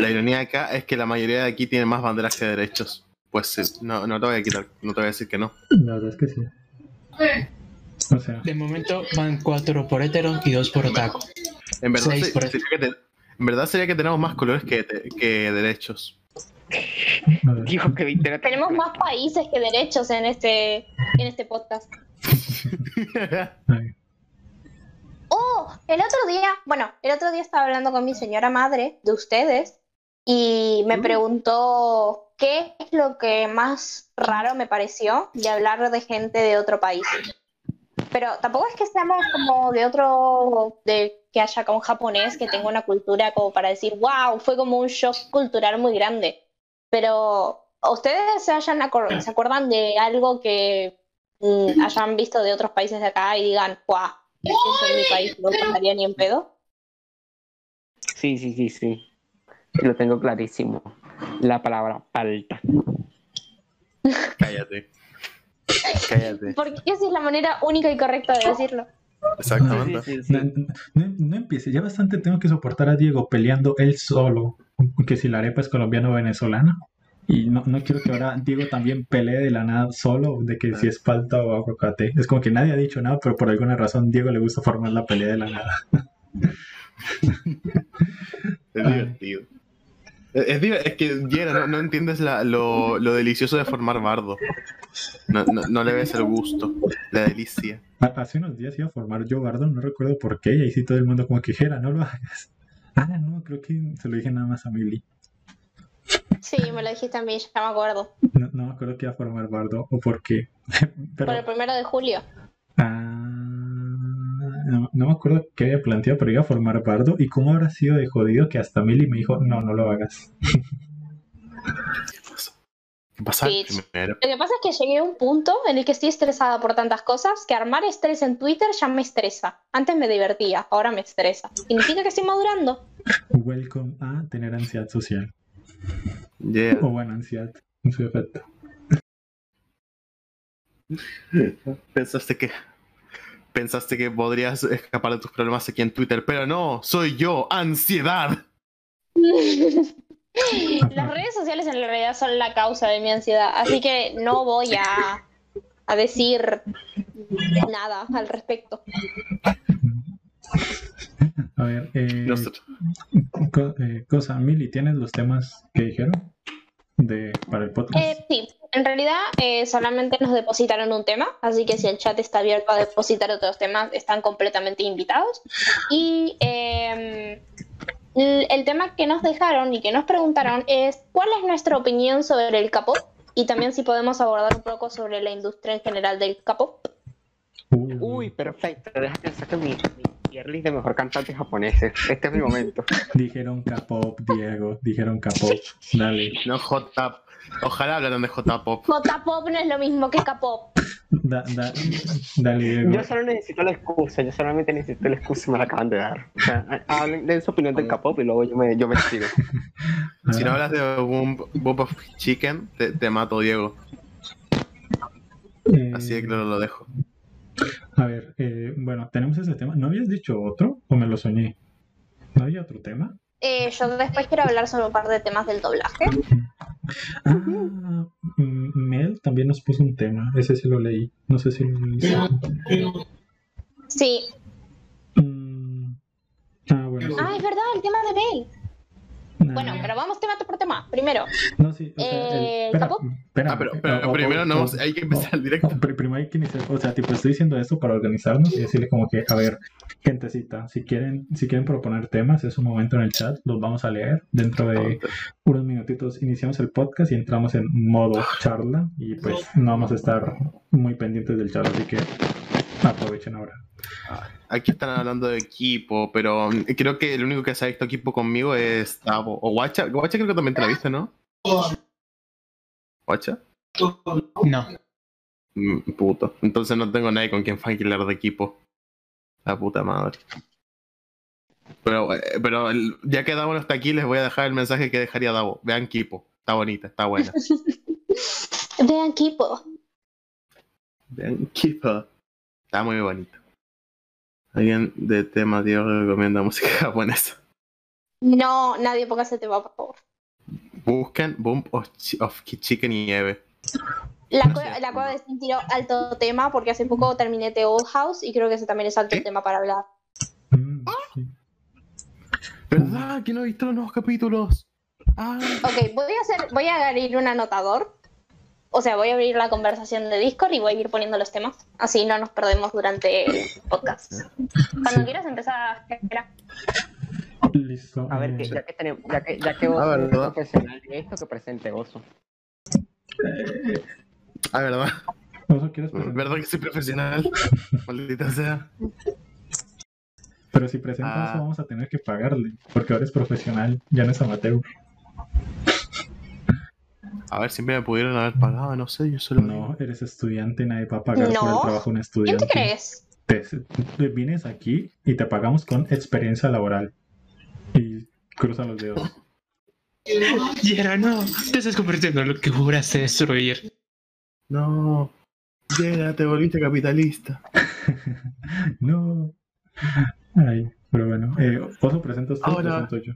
La ironía acá es que la mayoría de aquí tiene más banderas que derechos. Pues sí, no, no te voy a quitar, no te voy a decir que no. La verdad es que sí. O sea, De momento van cuatro por hetero y dos por otaku. En verdad, Seis se- por sería que te- en verdad sería que tenemos más colores que, que derechos. que 20 era- Tenemos más países que derechos en este, en este podcast. Oh, el otro día, bueno, el otro día estaba hablando con mi señora madre de ustedes y me preguntó qué es lo que más raro me pareció de hablar de gente de otro país. Pero tampoco es que seamos como de otro, de que haya acá un japonés que tenga una cultura como para decir, wow, fue como un shock cultural muy grande. Pero ustedes se, hayan acor- se acuerdan de algo que mm, hayan visto de otros países de acá y digan, wow, eso en mi país no pasaría ni en pedo. Sí, sí, sí, sí. Lo tengo clarísimo. La palabra palta. Cállate. Cállate. Porque esa es la manera única y correcta de decirlo. Exactamente. Sí, sí, sí. No, no, no empiece, ya bastante tengo que soportar a Diego peleando él solo, que si la arepa es colombiana o venezolana. Y no, no quiero que ahora Diego también pelee de la nada solo, de que si es palta o aguacate. Es como que nadie ha dicho nada, pero por alguna razón Diego le gusta formar la pelea de la nada. Es divertido. Es, es que, Yera, no, no entiendes la- lo, lo delicioso de formar bardo. No, no, no le ves el gusto, la delicia. Ha- Hace unos días iba a formar yo bardo, no recuerdo por qué, y ahí sí todo el mundo como que Jera, no lo hagas. Ah, no, creo que se lo dije nada más a Milly. Sí, me lo dijiste a mí, ya me acuerdo. No, no me acuerdo que iba a formar bardo o por qué. Pero, Por el primero de julio. Ah, no, no me acuerdo qué había planteado, pero iba a formar bardo. ¿Y cómo habrá sido de jodido que hasta Milly me dijo, no, no lo hagas? ¿Qué pasa? Bitch. Primero. Lo que pasa es que llegué a un punto en el que estoy estresada por tantas cosas que armar estrés en Twitter ya me estresa. Antes me divertía, ahora me estresa. Significa que estoy madurando. Welcome a tener ansiedad social. Yeah. O bueno, ansiedad en su efecto. Pensaste que. Pensaste que podrías escapar de tus problemas aquí en Twitter, pero no, soy yo, ansiedad. Las redes sociales en realidad son la causa de mi ansiedad, así que no voy a, a decir nada al respecto. A ver, eh, Nosotros- co- eh, cosa, Milly, ¿tienes los temas que dijeron de, para el podcast? Eh, sí, en realidad eh, solamente nos depositaron un tema, así que si el chat está abierto a depositar otros temas, están completamente invitados. Y eh, el, el tema que nos dejaron y que nos preguntaron es cuál es nuestra opinión sobre el K-pop y también si podemos abordar un poco sobre la industria en general del K-pop. Uh, Uy, perfecto. Déjame pensar que mi, mi de mejor cantantes japoneses. Este es mi momento. Dijeron K-pop, Diego, dijeron K-pop. Dale, No J. Ojalá hablaran de J-pop. J-pop no es lo mismo que K-pop. da, da- dale, Diego. Yo solo necesito la excusa. Yo solamente necesito la excusa y me la acaban de dar. O sea, hablen de su opinión del K-pop y luego yo me, yo me despido. Si no hablas de Boom, Boom of Chicken, te, te mato, Diego. eh, Así de claro lo dejo. A ver, eh, bueno, tenemos ese tema. ¿No habías dicho otro o me lo soñé? ¿No había otro tema? Eh, yo después quiero hablar sobre un par de temas del doblaje. Ah, mm, Mel también nos puso un tema. Ese sí lo leí. No sé si lo Sí. Mm, Ah, bueno. sí. Ah, es verdad, el tema de Bell. Bueno, pero vamos tema por tema. Primero, No, sí, o sea, el- eh, espera, espera, Ah, pero, eh, pero o- o- primero o- no, hay que empezar el directo. Primero hay que iniciar, o sea, tipo, estoy diciendo esto para organizarnos y decirle como que, a ver, gentecita, si quieren, si quieren proponer temas, es un momento en el chat, los vamos a leer. Dentro de unos minutitos iniciamos el podcast y entramos en modo charla y pues no vamos a estar muy pendientes del chat, así que aprovechen ahora. Aquí están hablando de equipo, pero mm, creo que el único que se ha visto equipo conmigo es Tavo. O Guacha. Guacha creo que también te la viste, ¿no? ¿Guacha? No. Mm, puto. Entonces no tengo nadie con quien fanquilar de equipo. La puta madre. Pero, eh, pero el- ya que Davo no está aquí, les voy a dejar el mensaje que dejaría Davo. Vean Kipo. Está bonita, está buena. vean Kipo. Vean Kipo. Está muy bonita. Alguien de tema, Dios recomienda música japonesa. No, nadie ponga ese tema, por favor. Busquen Boom of, of Chicken y Eve. La, No sé. la cueva de Steam tiró alto tema porque hace poco terminé The Old House y creo que ese también es alto tema para hablar. ¿Verdad que no he visto los nuevos capítulos? Ah, Ok, voy a hacer, voy a abrir un anotador. O sea, voy a abrir la conversación de Discord y voy a ir poniendo los temas. Así no nos perdemos durante el podcast. Cuando Sí. quieras empezar, Jera. Listo. A ver, eh, que, ya que tenemos, ya que, ya que vos Ah, un ¿verdad? profesional de esto, que presente Oso. ah, verdad. ¿Oso quieres presentar? ¿Verdad que soy profesional? Maldita sea. Pero si presentas Ah. vamos a tener que pagarle, porque ahora es profesional, ya no es amateur. A ver, siempre me pudieron haber pagado, no sé, yo solo. No, eres estudiante, nadie va a pagar por el No. trabajo de un ¿Quién estudiante. te crees? Te, te vienes aquí y te pagamos con experiencia laboral. Y cruza los dedos. Yera, no. Te estás convirtiendo en lo que juraste destruir. No. Llega, te volviste capitalista. no. Ay, pero bueno. Eh, Oso, ¿presentas tú o Hola. presento yo?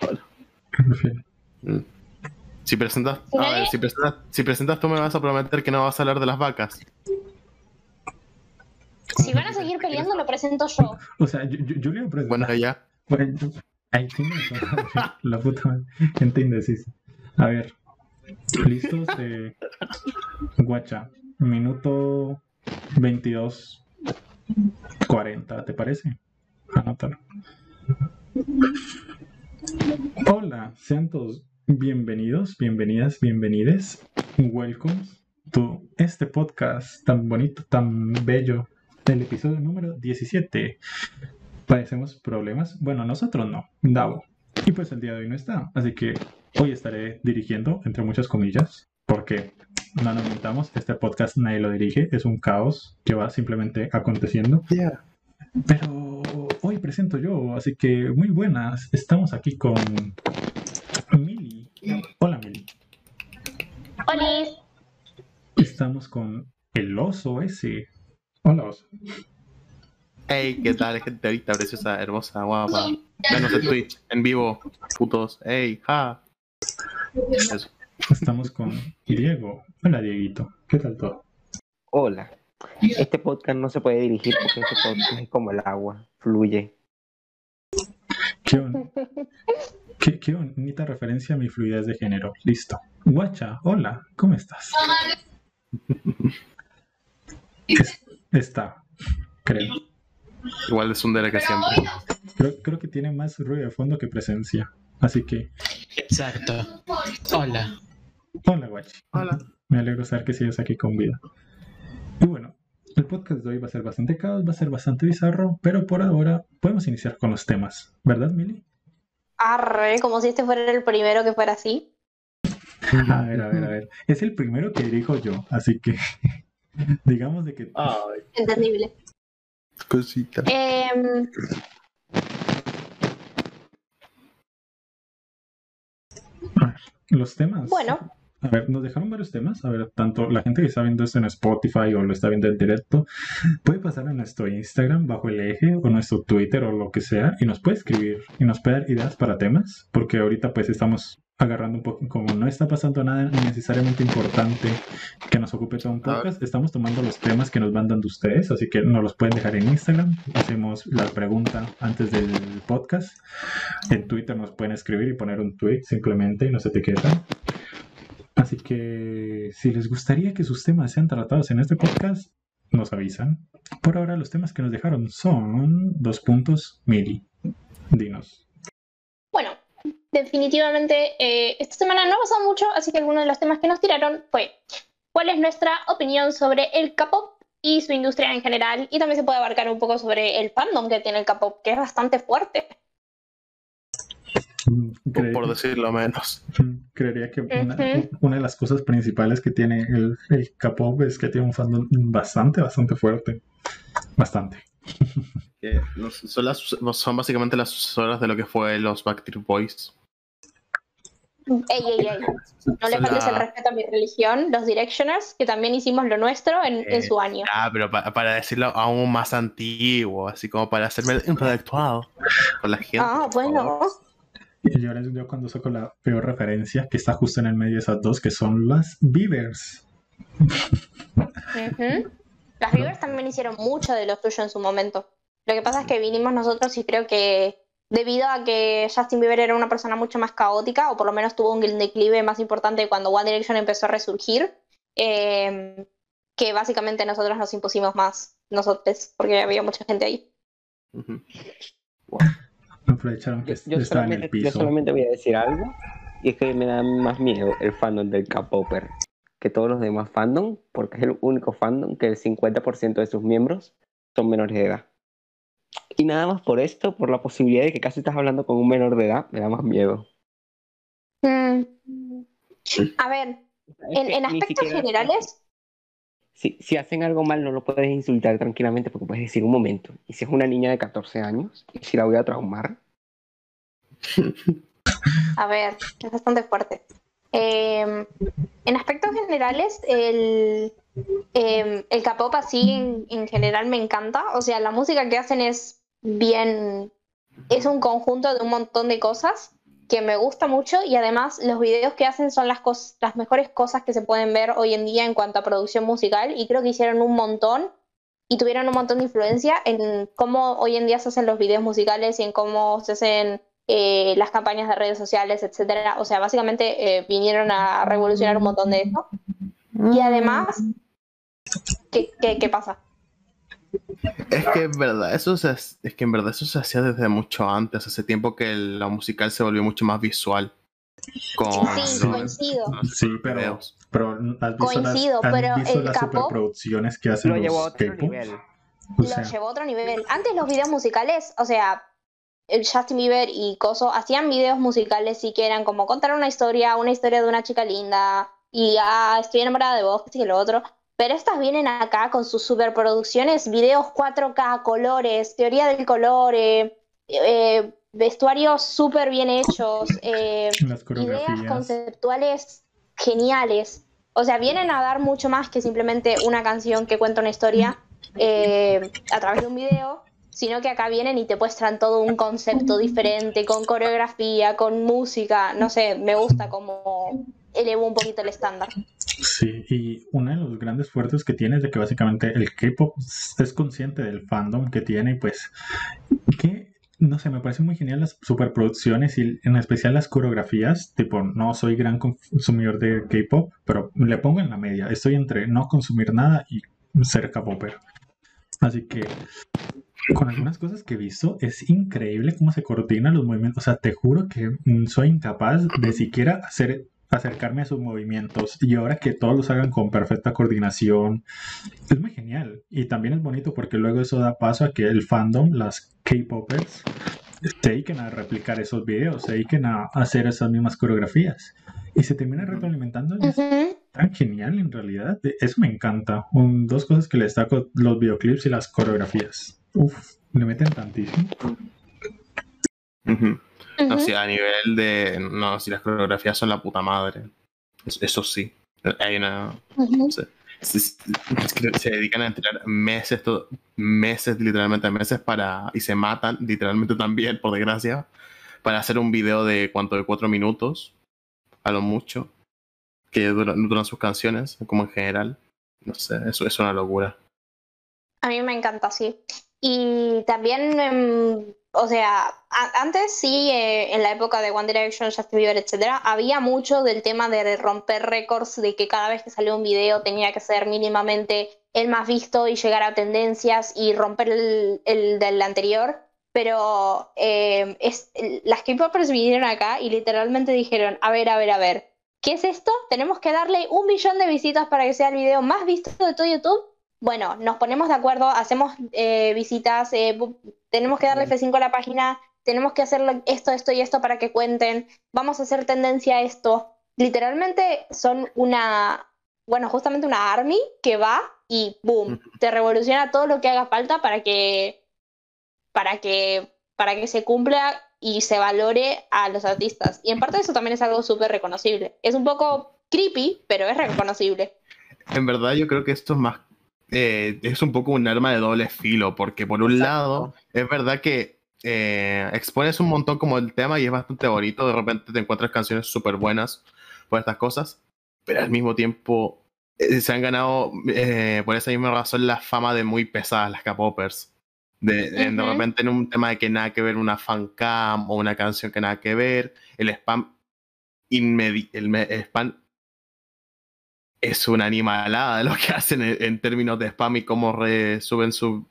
Hola. Si presentas, a ver, si presentas, si presentas tú me vas a prometer que no vas a hablar de las vacas. Si van a seguir peleando, lo presento yo. O sea, yo, yo, yo le iba a presentar. Bueno, ya. Bueno, la puta. Gente indecisa. A ver, listos. Eh, guacha, minuto 22, 40, ¿te parece? Anótalo. Hola, sean todos bienvenidos, bienvenidas, bienvenides. Welcome to este podcast tan bonito, tan bello, del episodio número 17 padecemos problemas. Bueno, nosotros no, Davo. Y pues el día de hoy no está. Así que hoy estaré dirigiendo, entre muchas comillas, porque no nos mentamos, este podcast nadie lo dirige, es un caos que va simplemente aconteciendo. Ya. Pero hoy presento yo, así que muy buenas. Estamos aquí con Mili. Hola Mili. Estamos con el oso ese. Hola oso. Hey, ¿qué tal, gente ahorita preciosa, hermosa, guapa? Venos en Twitch, en vivo, putos. Hey, ja. Eso. Estamos con Diego. Hola Dieguito. ¿Qué tal todo? Hola. Este podcast no se puede dirigir porque este podcast es como el agua, fluye. Qué, bon- qué- qué bonita referencia a mi fluidez de género. Listo. Guacha, hola, ¿cómo estás? Es- está, creo. Igual de Sundere que siempre. creo. Creo que tiene más ruido de fondo que presencia. Así que, Exacto. Hola. hola, guachi. Hola. Me alegro saber que sigues aquí con vida. Y bueno, el podcast de hoy va a ser bastante caos, va a ser bastante bizarro, pero por ahora podemos iniciar con los temas. ¿Verdad, Mili? Arre, como si este fuera el primero que fuera así. A ver, a ver, a ver. Es el primero que dirijo yo, así que digamos de que Ay, Entendible. cosita. Em, los temas. bueno, A ver, nos dejaron varios temas. A ver, tanto la gente que está viendo esto en Spotify o lo está viendo en directo, puede pasar a nuestro Instagram bajo el eje o nuestro Twitter o lo que sea y nos puede escribir y nos puede dar ideas para temas, porque ahorita pues estamos agarrando un poco, como no está pasando nada necesariamente importante que nos ocupe todo un podcast, estamos tomando los temas que nos van dando ustedes, así que nos los pueden dejar en Instagram, hacemos la pregunta antes del podcast, en Twitter nos pueden escribir y poner un tweet simplemente y nos etiquetan. Así que si les gustaría que sus temas sean tratados en este podcast, nos avisan. Por ahora los temas que nos dejaron son dos puntos mili. Dinos. bueno, definitivamente eh, esta semana no ha pasado mucho, así que algunos de los temas que nos tiraron fue cuál es nuestra opinión sobre el K-pop y su industria en general, y también se puede abarcar un poco sobre el fandom que tiene el K-pop, que es bastante fuerte. Mm, Por decirlo menos. mm, Creería que una, Ujú. una de las cosas principales que tiene el, el K-pop es que tiene un fandom bastante, bastante fuerte. Bastante. Son, las, son básicamente las sucesoras de lo que fue los Backstreet Boys. Ey, ey, ey. No le faltes la- el respeto a mi religión, los Directioners, que también hicimos lo nuestro en, en Eh, su año. Ah, pero pa- para decirlo aún más antiguo, así como para hacerme intelectual con la gente. Ah, bueno. favor. Y yo, les, yo cuando saco la peor referencia, que está justo en el medio de esas dos, que son las Beavers. Las Rivers también hicieron mucho de lo suyo en su momento. Lo que pasa es que vinimos nosotros y creo que debido a que Justin Bieber era una persona mucho más caótica, o por lo menos tuvo un declive más importante cuando One Direction empezó a resurgir, eh, que básicamente nosotros nos impusimos más, nosotros, porque había mucha gente ahí. Ujú. Aprovecharon que Yo, yo estaba en el solamente, yo piso. solamente voy a decir algo, y es que me da más miedo el fandom del K-Popper que todos los demás fandom, porque es el único fandom que el 50% de sus miembros son menores de edad. Y nada más por esto, por la posibilidad de que casi estás hablando con un menor de edad, me da más miedo. Mm. A ver, en, en aspectos siquiera- generales, Si, si hacen algo mal, no lo puedes insultar tranquilamente porque puedes decir un momento. Y si es una niña de 14 años, y si la voy a traumar, a ver, es bastante fuerte. Eh, en aspectos generales, el, eh, el K-pop así en, en general me encanta. O sea, la música que hacen es bien, es un conjunto de un montón de cosas que me gusta mucho y además los videos que hacen son las, las mejores cosas que se pueden ver hoy en día en cuanto a producción musical y creo que hicieron un montón y tuvieron un montón de influencia en cómo hoy en día se hacen los videos musicales y en cómo se hacen eh, las campañas de redes sociales, etcétera. O sea, básicamente eh, vinieron a revolucionar un montón de eso. Y además, ¿qué, qué, qué pasa? Es que en verdad, eso se, es que en verdad eso se hacía desde mucho antes, hace tiempo que el- la musical se volvió mucho más visual. Con Sí, los- coincido. los Sí, pero, pero ¿has visto Coincido, las, has pero visto el las capo superproducciones que hacen lo llevó a los otro K-pop? nivel. O lo sea, llevó a otro nivel. Antes los videos musicales, o sea, el Justin Bieber y Coso hacían videos musicales sí que eran como contar una historia, una historia de una chica linda y ah, estoy enamorada de vos, que sí que lo otro. Pero estas vienen acá con sus superproducciones, videos 4K, colores, teoría del color, eh, eh, vestuarios súper bien hechos, eh, ideas conceptuales geniales. O sea, vienen a dar mucho más que simplemente una canción que cuenta una historia eh, a través de un video, sino que acá vienen y te muestran todo un concepto diferente, con coreografía, con música. No sé, me gusta como elevó un poquito el estándar. Sí, y uno de los grandes fuertes que tiene es de que básicamente el K-pop es consciente del fandom que tiene y pues que, no sé, me parece muy genial las superproducciones y en especial las coreografías, tipo, no soy gran consumidor de K-pop, pero le pongo en la media, estoy entre no consumir nada y ser K-popper. Así que con algunas cosas que he visto es increíble cómo se coordinan los movimientos, o sea, te juro que soy incapaz de siquiera hacer acercarme a sus movimientos y ahora que todos los hagan con perfecta coordinación es muy genial. Y también es bonito porque luego eso da paso a que el fandom, las K-popers se dediquen a replicar esos videos, se dediquen a hacer esas mismas coreografías. Y se termina retroalimentando y es Ujú. tan genial en realidad, eso me encanta. Un- dos cosas que le destaco, los videoclips y las coreografías. Uf, le meten tantísimo Ujú. No, Ujú. sí, a nivel de. No, si las coreografías son la puta madre. Eso, sí. Hay una. Ujú. se, se- se dedican a entrenar meses, todo- meses, literalmente meses para. Y se matan, literalmente también, por desgracia, para hacer un video de cuánto, de cuatro minutos, a lo mucho, que duran, duran sus canciones, como en general. No sé, eso es una locura. A mí me encanta, sí. Y también, em, o sea, antes sí, eh, en la época de One Direction, Justin Bieber, etcétera, había mucho del tema de romper récords, de que cada vez que salía un video tenía que ser mínimamente el más visto y llegar a tendencias y romper el, el del anterior. Pero eh, las K-popers vinieron acá y literalmente dijeron, a ver, a ver, a ver, ¿qué es esto? Tenemos que darle un billón de visitas para que sea el video más visto de todo YouTube. Bueno, nos ponemos de acuerdo, hacemos eh, visitas, eh, tenemos que darle F5 a la página, tenemos que hacer esto, esto y esto para que cuenten, vamos a hacer tendencia a esto. Literalmente son una, bueno, justamente una army que va y boom, te revoluciona todo lo que haga falta para que, para que, para que se cumpla y se valore a los artistas. Y en parte eso también es algo súper reconocible. Es un poco creepy, pero es reconocible. En verdad, yo creo que esto es más. Eh, es un poco un arma de doble filo, porque por un Exacto. lado, es verdad que eh, expones un montón como el tema y es bastante bonito. De repente te encuentras canciones súper buenas por estas cosas, pero al mismo tiempo eh, se han ganado por esa misma razón la fama de muy pesadas las K-Poppers. De, de, repente en un tema de que nada que ver una fancam o una canción que nada que ver, el spam el spam es una animalada lo que hacen en, en términos de spam y cómo re- suben su,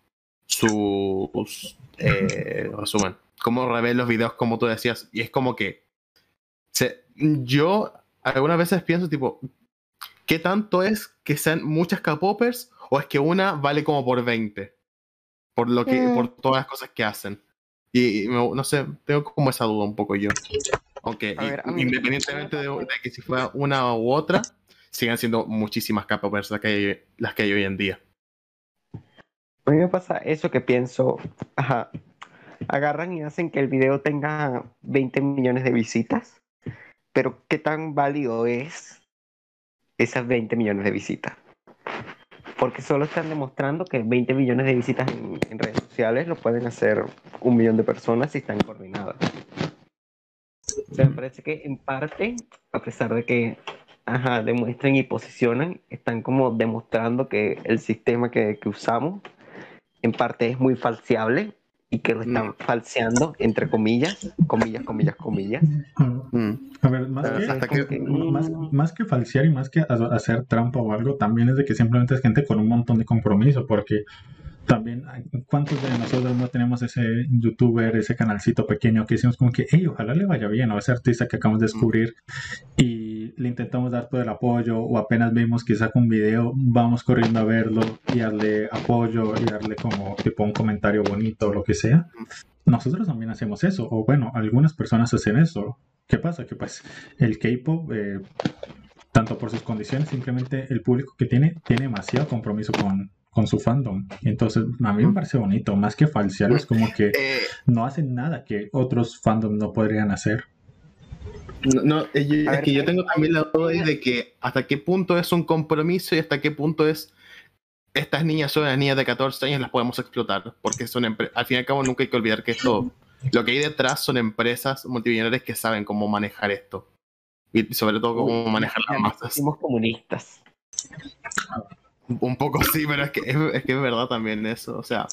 sus eh, resumen, cómo reven los videos como tú decías, y es como que se- yo algunas veces pienso tipo, ¿qué tanto es que sean muchas K-Poppers o es que una vale como por 20? Por lo que, Mm. por todas las cosas que hacen. Y, y me- no sé, tengo como esa duda un poco yo. Aunque mí- independientemente de, de que si fuera una u otra, sigan siendo muchísimas K-Poppers las que, hay, las que hay hoy en día. A mí me pasa eso que pienso, ajá, agarran y hacen que el video tenga 20 millones de visitas, pero ¿qué tan válido es esas 20 millones de visitas? Porque solo están demostrando que 20 millones de visitas en, en redes sociales lo pueden hacer un millón de personas si están coordinadas. O sea, me parece que en parte, a pesar de que ajá, demuestren y posicionan, están como demostrando que el sistema que, que usamos en parte es muy falseable y que lo están falseando, entre comillas, comillas, comillas, comillas. Mm. A ver, más que, hasta como que- más, más que falsear y más que ha- hacer trampa o algo, también es de que simplemente es gente con un montón de compromiso, porque también, ¿cuántos de nosotros no tenemos ese youtuber, ese canalcito pequeño que decimos como que, hey, ojalá le vaya bien a ese artista que acabamos de descubrir y le intentamos dar todo el apoyo o apenas vemos que saca un video, vamos corriendo a verlo y darle apoyo y darle como tipo un comentario bonito o lo que sea? Nosotros también hacemos eso, o bueno, algunas personas hacen eso. ¿Qué pasa? Que pues el K-pop, eh, tanto por sus condiciones, simplemente el público que tiene, tiene demasiado compromiso con, con su fandom. Entonces, a mí me parece bonito, más que falsear, es como que Eh, no hacen nada que otros fandom no podrían hacer. No, A es ver, que yo tengo también la duda de que hasta qué punto es un compromiso y hasta qué punto es estas niñas son las niñas de 14 años las podemos explotar porque son al fin y al cabo nunca hay que olvidar que esto lo que hay detrás son empresas multimillonarias que saben cómo manejar esto y sobre todo cómo manejar las masas Somos comunistas. un poco sí pero es que es, es que es verdad también eso o sea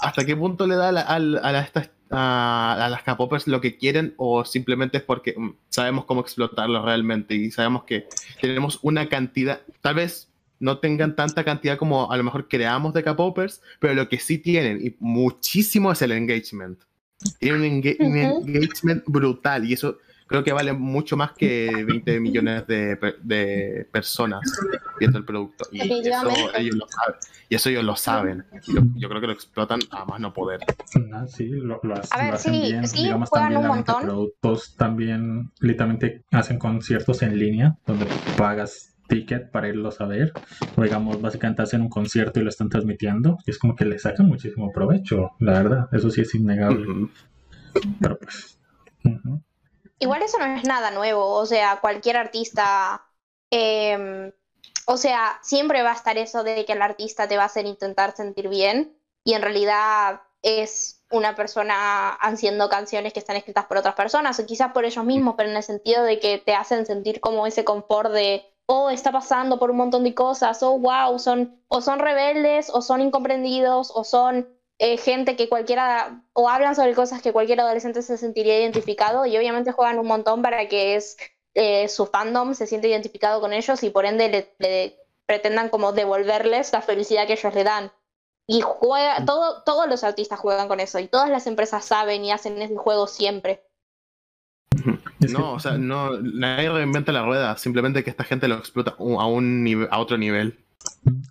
hasta qué punto le da a, la- a la- estas- a- a las K-popers lo que quieren o simplemente es porque mm, sabemos cómo explotarlos realmente y sabemos que tenemos una cantidad, tal vez no tengan tanta cantidad como a lo mejor creamos de K-popers, pero lo que sí tienen y muchísimo es el engagement. Tienen un, enga- un Ujú. engagement brutal y eso creo que vale mucho más que 20 millones de, de personas viendo el producto. Y eso ellos lo saben. Y eso ellos lo saben. Yo, yo creo que lo explotan a más no poder. Ah, sí, lo, lo hac- A ver, lo hacen sí, bien. sí, Digamos, también un montón. productos también literalmente hacen conciertos en línea donde pagas ticket para irlos a ver. O digamos, básicamente hacen un concierto y lo están transmitiendo. Y es como que le sacan muchísimo provecho, la verdad. Eso sí es innegable. Pero pues. Igual eso no es nada nuevo, o sea, cualquier artista, em, o sea, siempre va a estar eso de que el artista te va a hacer intentar sentir bien y en realidad es una persona haciendo canciones que están escritas por otras personas o quizás por ellos mismos, pero en el sentido de que te hacen sentir como ese confort de, oh, está pasando por un montón de cosas, oh, wow, son, o son rebeldes, o son incomprendidos, o son eh, gente que cualquiera, o hablan sobre cosas que cualquier adolescente se sentiría identificado y obviamente juegan un montón para que es, eh, su fandom se siente identificado con ellos y por ende le, le pretendan como devolverles la felicidad que ellos le dan. Y juega, todo, todos los artistas juegan con eso y todas las empresas saben y hacen ese juego siempre. No, o sea, no, nadie reinventa la rueda, simplemente que esta gente lo explota a un nive- a otro nivel.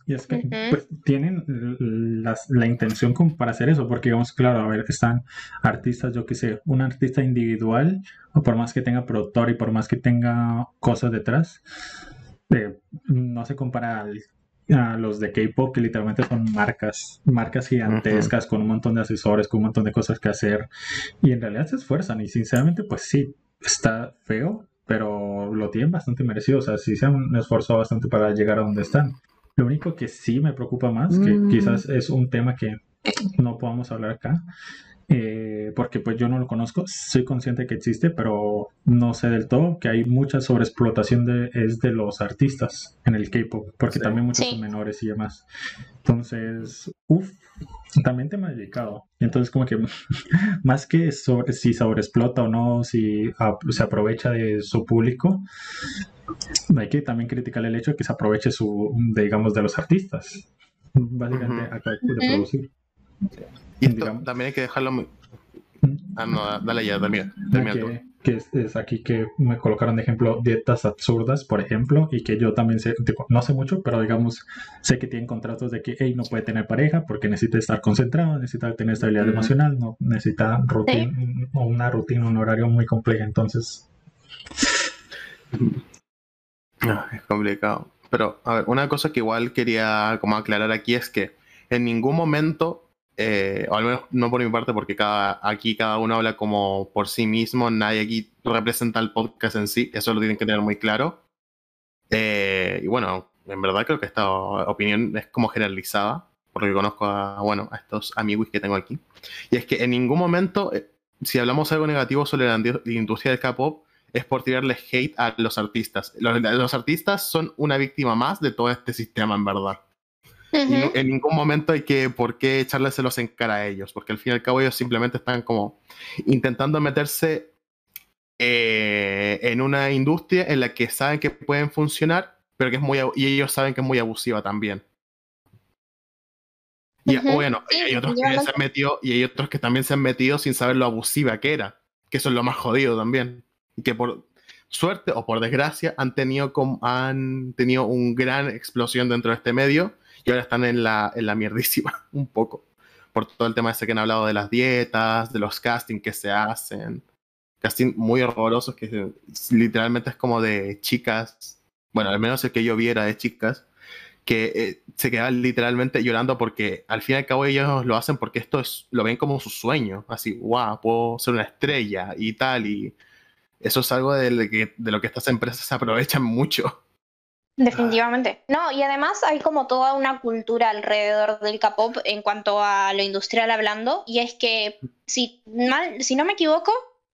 Y es que Ujú. pues, tienen las- la intención como para hacer eso, porque digamos, claro, a ver, están artistas, yo qué sé, un artista individual, o por más que tenga productor y por más que tenga cosas detrás, eh, no se compara al- a los de K-pop, que literalmente son marcas, marcas gigantescas, con un montón de asesores, con un montón de cosas que hacer, y en realidad se esfuerzan, y sinceramente, pues sí, está feo, pero lo tienen bastante merecido, o sea, sí se han esforzado bastante para llegar a donde están. Lo único que sí me preocupa más, que Mm. quizás es un tema que no podamos hablar acá, eh, porque pues yo no lo conozco, soy consciente que existe, pero no sé del todo que hay mucha sobreexplotación de, es de los artistas en el K-pop, porque Sí. también muchos Sí. son menores y demás. Entonces, uff, también tema delicado. Entonces, como que más que sobre, si sobreexplota o no, si se aprovecha de su público, hay que también criticar el hecho de que se aproveche su, de, digamos, de los artistas. Básicamente, Ujú. acá de Ujú. producir. Y esto Digamos. también hay que dejarlo. muy-. Ah, no, dale ya, termina. Que, es, es aquí que me colocaron de ejemplo dietas absurdas, por ejemplo, y que yo también sé, tipo, no sé mucho, pero digamos, sé que tienen contratos de que hey, no puede tener pareja porque necesita estar concentrado, necesita tener estabilidad emocional, no necesita rutina, una rutina, un horario muy complejo. Entonces, Ah, es complicado. Pero, a ver, una cosa que igual quería como aclarar aquí es que en ningún momento, eh, o al menos no por mi parte, porque cada, aquí cada uno habla como por sí mismo, nadie aquí representa el podcast en sí, eso lo tienen que tener muy claro. Eh, y bueno, en verdad creo que esta opinión es como generalizada, porque conozco a, bueno, a estos amigos que tengo aquí. Y es que en ningún momento, eh, si hablamos algo negativo sobre la industria del K-pop, es por tirarle hate a los artistas. Los, los artistas son una víctima más de todo este sistema, en verdad. Y no- Ujú. en ningún momento hay que por qué echárselos en cara a ellos, porque al fin y al cabo ellos simplemente están como intentando meterse eh, en una industria en la que saben que pueden funcionar, pero que es muy y ellos saben que es muy abusiva también. Y bueno, Sí, hay otros que se han metido y hay otros que también se han metido sin saber lo abusiva que era, que eso es lo más jodido también. Y que por suerte o por desgracia han tenido, han tenido una gran explosión dentro de este medio y ahora están en la, en la mierdísima un poco. Por todo el tema ese que han hablado de las dietas, de los castings que se hacen. Casting muy horrorosos que literalmente es como de chicas, bueno, al menos el que yo viera de chicas, que eh, se quedan literalmente llorando porque al fin y al cabo ellos lo hacen porque esto es, lo ven como su sueño, así, wow, puedo ser una estrella y tal, y eso es algo de, lo que- estas empresas aprovechan mucho. Definitivamente. No, y además hay como toda una cultura alrededor del K-pop en cuanto a lo industrial hablando, y es que, si, mal, si no me equivoco,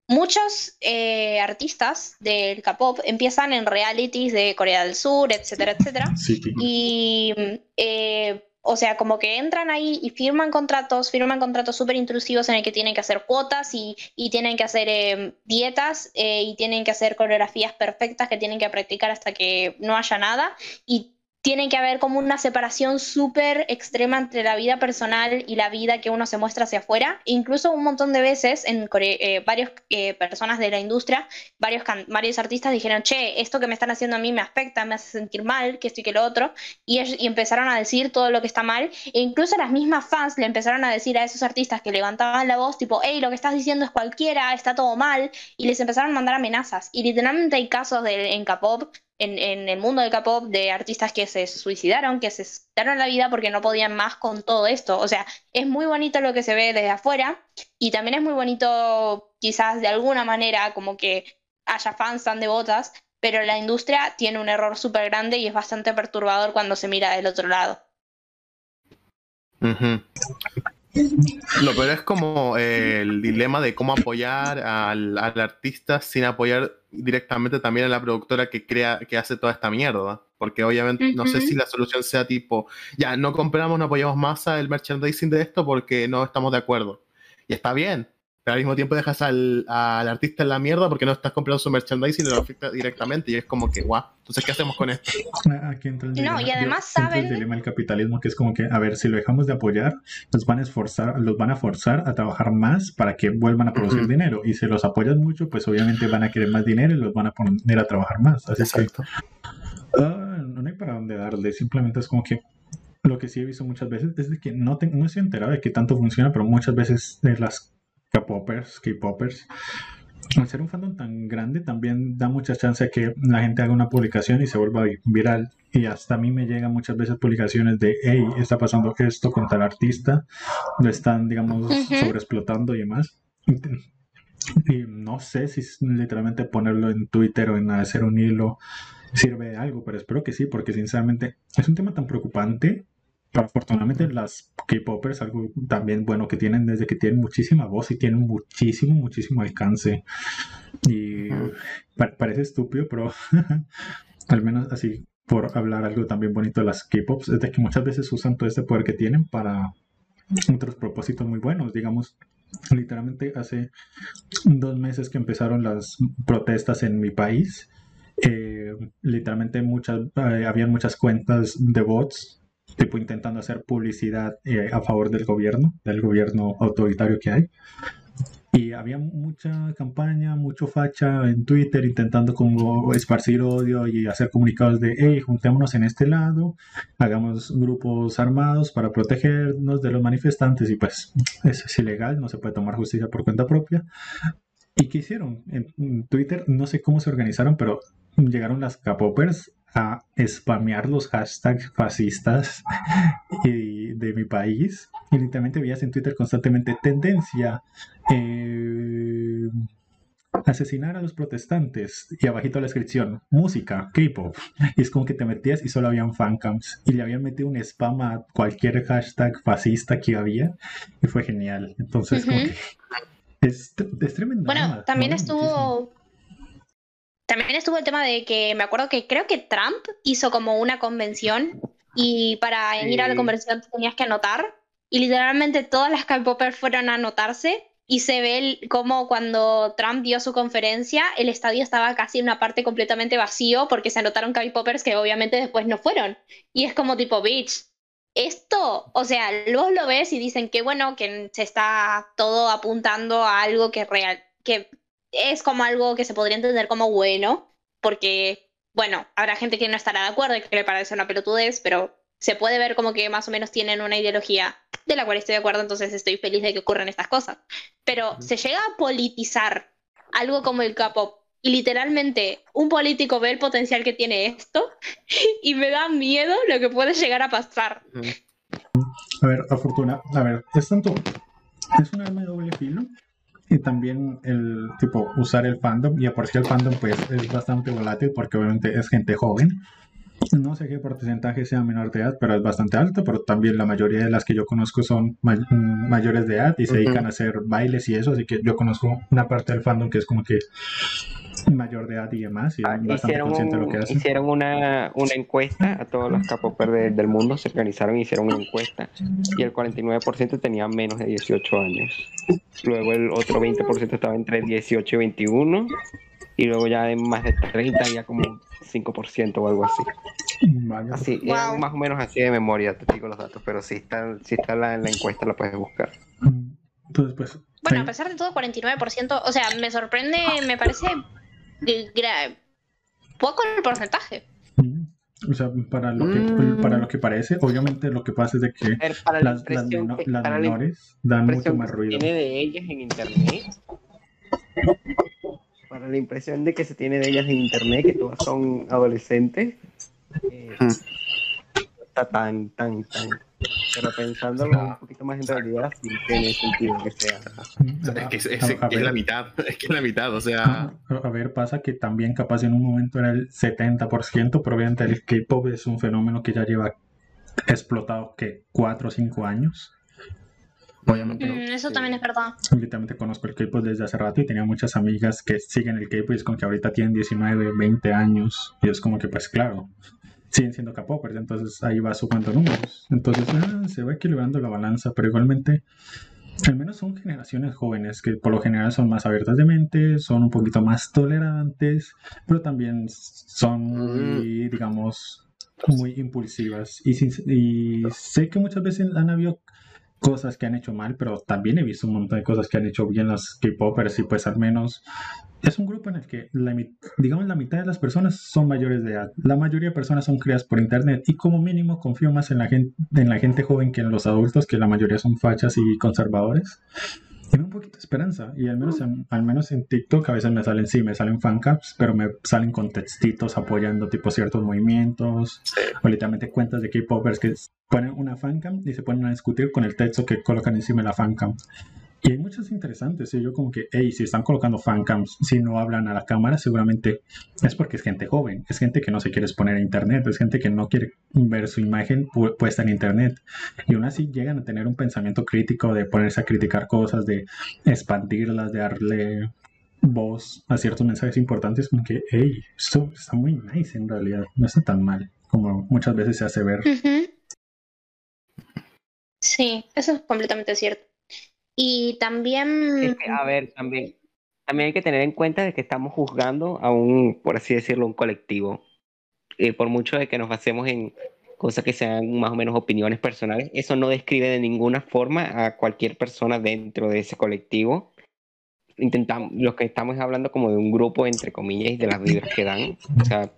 muchos eh, artistas del K-pop empiezan en realities de Corea del Sur, etcétera, etcétera, sí, sí. y, eh, o sea, como que entran ahí y firman contratos, firman contratos súper intrusivos en el que tienen que hacer cuotas y, y tienen que hacer eh, dietas eh, y tienen que hacer coreografías perfectas que tienen que practicar hasta que no haya nada. Y tiene que haber como una separación súper extrema entre la vida personal y la vida que uno se muestra hacia afuera. Incluso un montón de veces en eh, varias personas de la industria, varios, artistas dijeron, che, esto que me están haciendo a mí me afecta, me hace sentir mal, que esto y que lo otro. Y empezaron a decir todo lo que está mal. E incluso las mismas fans le empezaron a decir a esos artistas que levantaban la voz, tipo, hey, lo que estás diciendo es cualquiera, está todo mal. Y les empezaron a mandar amenazas. Y literalmente hay casos de, en K-pop en, el mundo del K-pop de artistas que se suicidaron, que se quitaron la vida porque no podían más con todo esto. O sea, es muy bonito lo que se ve desde afuera y también es muy bonito quizás de alguna manera como que haya fans tan devotas, pero la industria tiene un error súper grande y es bastante perturbador cuando se mira del otro lado. Ujú. Lo peor es como el dilema de cómo apoyar al, al artista sin apoyar directamente también a la productora que crea, que hace toda esta mierda. Porque obviamente no sé si la solución sea tipo, ya no compramos, no apoyamos más el merchandising de esto porque no estamos de acuerdo. Y está bien, pero al mismo tiempo dejas al, al artista en la mierda porque no estás comprando su merchandising y lo afecta directamente. Y es como que, guau, entonces ¿qué hacemos con esto? Aquí entra el No, y además entra el saben- dilema del capitalismo, que es como que, a ver, si lo dejamos de apoyar, los van a esforzar, los van a forzar a trabajar más para que vuelvan a producir Ujú. dinero. Y si los apoyas mucho, pues obviamente van a querer más dinero y los van a poner a trabajar más. Así que ah, no hay para dónde darle, simplemente es como que lo que sí he visto muchas veces es de que no, te- no estoy enterado de qué tanto funciona, pero muchas veces de las K-popers, K-popers, al ser un fandom tan grande, también da mucha chance a que la gente haga una publicación y se vuelva vi- viral. Y hasta a mí me llegan muchas veces publicaciones de, hey, está pasando esto con tal artista, lo están, digamos, Ujú. sobreexplotando y demás. Y no sé si literalmente ponerlo en Twitter o en hacer un hilo sirve de algo, pero espero que sí, porque sinceramente es un tema tan preocupante pero afortunadamente las K-popers, algo también bueno que tienen desde que tienen muchísima voz y tienen muchísimo, muchísimo alcance. Y pa- parece estúpido, pero al menos así por hablar algo también bonito de las K-pops, es de que muchas veces usan todo este poder que tienen para otros propósitos muy buenos. Digamos, literalmente hace dos meses que empezaron las protestas en mi país, eh, literalmente muchas, eh, habían muchas cuentas de bots, tipo intentando hacer publicidad eh, a favor del gobierno, del gobierno autoritario que hay. Y había mucha campaña, mucho facha en Twitter intentando como esparcir odio y hacer comunicados de, hey, juntémonos en este lado, hagamos grupos armados para protegernos de los manifestantes y pues eso es ilegal, no se puede tomar justicia por cuenta propia. ¿Y qué hicieron? En Twitter no sé cómo se organizaron, pero llegaron las capopers a spamear los hashtags fascistas y de mi país. Y literalmente veías en Twitter constantemente tendencia, eh, asesinar a los protestantes. Y abajito la descripción, música, K-pop. Y es como que te metías y solo habían fancams. Y le habían metido un spam a cualquier hashtag fascista que había. Y fue genial. Entonces, como Ujú. que es, es tremendo. Bueno, también muchísimo. También estuvo el tema de que me acuerdo que creo que Trump hizo como una convención y para ir a la convención te tenías que anotar y literalmente todas las K-popers fueron a anotarse y se ve como cuando Trump dio su conferencia el estadio estaba casi en una parte completamente vacío porque se anotaron K-popers que obviamente después no fueron. Y es como tipo bitch esto, o sea, luego lo ves y dicen que bueno, que se está todo apuntando a algo que real, que es como algo que se podría entender como bueno, porque, bueno, habrá gente que no estará de acuerdo y que le parece una pelotudez, pero se puede ver como que más o menos tienen una ideología de la cual estoy de acuerdo, entonces estoy feliz de que ocurran estas cosas. Pero se llega a politizar algo como el K-pop y literalmente un político ve el potencial que tiene esto y me da miedo lo que puede llegar a pasar. A ver, a Fortuna, a ver, es tanto, es un arma de doble filo y también el tipo usar el fandom y a por sí el fandom pues es bastante volátil porque obviamente es gente joven. No sé qué porcentaje sea menor de edad, pero es bastante alto, pero también la mayoría de las que yo conozco son may- mm, mayores de edad y se dedican a hacer bailes y eso, así que yo conozco una parte del fandom que es como que mayor de edad y demás y Ah, bastante hicieron, consciente de lo que hacen. hicieron una, una encuesta a todos los capopers de- del mundo, se organizaron y hicieron una encuesta y el 49% tenía menos de 18 años. Luego el otro 20% estaba entre 18 y 21 y luego ya en más de 30 ya como un 5% o algo así. Así, Wow. eran más o menos así de memoria, te digo los datos, pero si está, si está la, en la encuesta la puedes buscar. Entonces, pues. Bueno, ahí- a pesar de todo, 49%, o sea, me sorprende, me parece poco el porcentaje. Mm, O sea, para lo, que, Mm. para lo que parece, obviamente lo que pasa es de que ver, para la las, las, impresión meno- que- las para la menores dan mucho más ruido. tiene de ellas en internet para la impresión de que se tiene de ellas en internet que todas son adolescentes eh, no está tan tan tan pero pensándolo un poquito más en realidad sí tiene sentido que sea. Es que es, la mitad, es que es la mitad, o sea, a- a ver, pasa que también capaz en un momento era el 70%, pero obviamente el K-pop es un fenómeno que ya lleva explotado que 4 o 5 años. Obviamente, no- Mm, eso sí. también es verdad. literalmente conozco el K-pop desde hace rato y tenía muchas amigas que siguen el K-pop y es como que ahorita tienen 19, 20 años y es como que pues claro, siguen siendo K-popers, entonces ahí va sumando números. Entonces ah, se va equilibrando la balanza, pero igualmente al menos son generaciones jóvenes que por lo general son más abiertas de mente, son un poquito más tolerantes, pero también son muy, digamos, muy impulsivas. Y, sin- y sé que muchas veces han habido cosas que han hecho mal, pero también he visto un montón de cosas que han hecho bien las K-popers y pues al menos es un grupo en el que la, digamos la mitad de las personas son mayores de edad. La mayoría de personas son criadas por internet y como mínimo confío más en la gente, en la gente joven que en los adultos, que la mayoría son fachas y conservadores. Tiene un poquito de esperanza y al menos en, al menos en TikTok a veces me salen, sí, me salen fancaps, pero me salen con textitos apoyando tipo ciertos movimientos o literalmente cuentas de K-popers que ponen una fancam y se ponen a discutir con el texto que colocan encima de la fancam. Y hay muchas interesantes. Y yo como que, hey, si están colocando fancams, si no hablan a la cámara, seguramente es porque es gente joven, es gente que no se quiere exponer a internet, es gente que no quiere ver su imagen pu- puesta en internet. Y aún así llegan a tener un pensamiento crítico de ponerse a criticar cosas, de expandirlas, de darle voz a ciertos mensajes importantes, como que, hey, esto está muy nice en realidad, no está tan mal como muchas veces se hace ver. Sí, eso es completamente cierto. Y también... Es que, a ver, también, también hay que tener en cuenta de que estamos juzgando a un, por así decirlo, un colectivo. Eh, por mucho de que nos basemos en cosas que sean más o menos opiniones personales, eso no describe de ninguna forma a cualquier persona dentro de ese colectivo. Intentamos, lo que estamos hablando como de un grupo, entre comillas, y de las vibras que dan. O sea,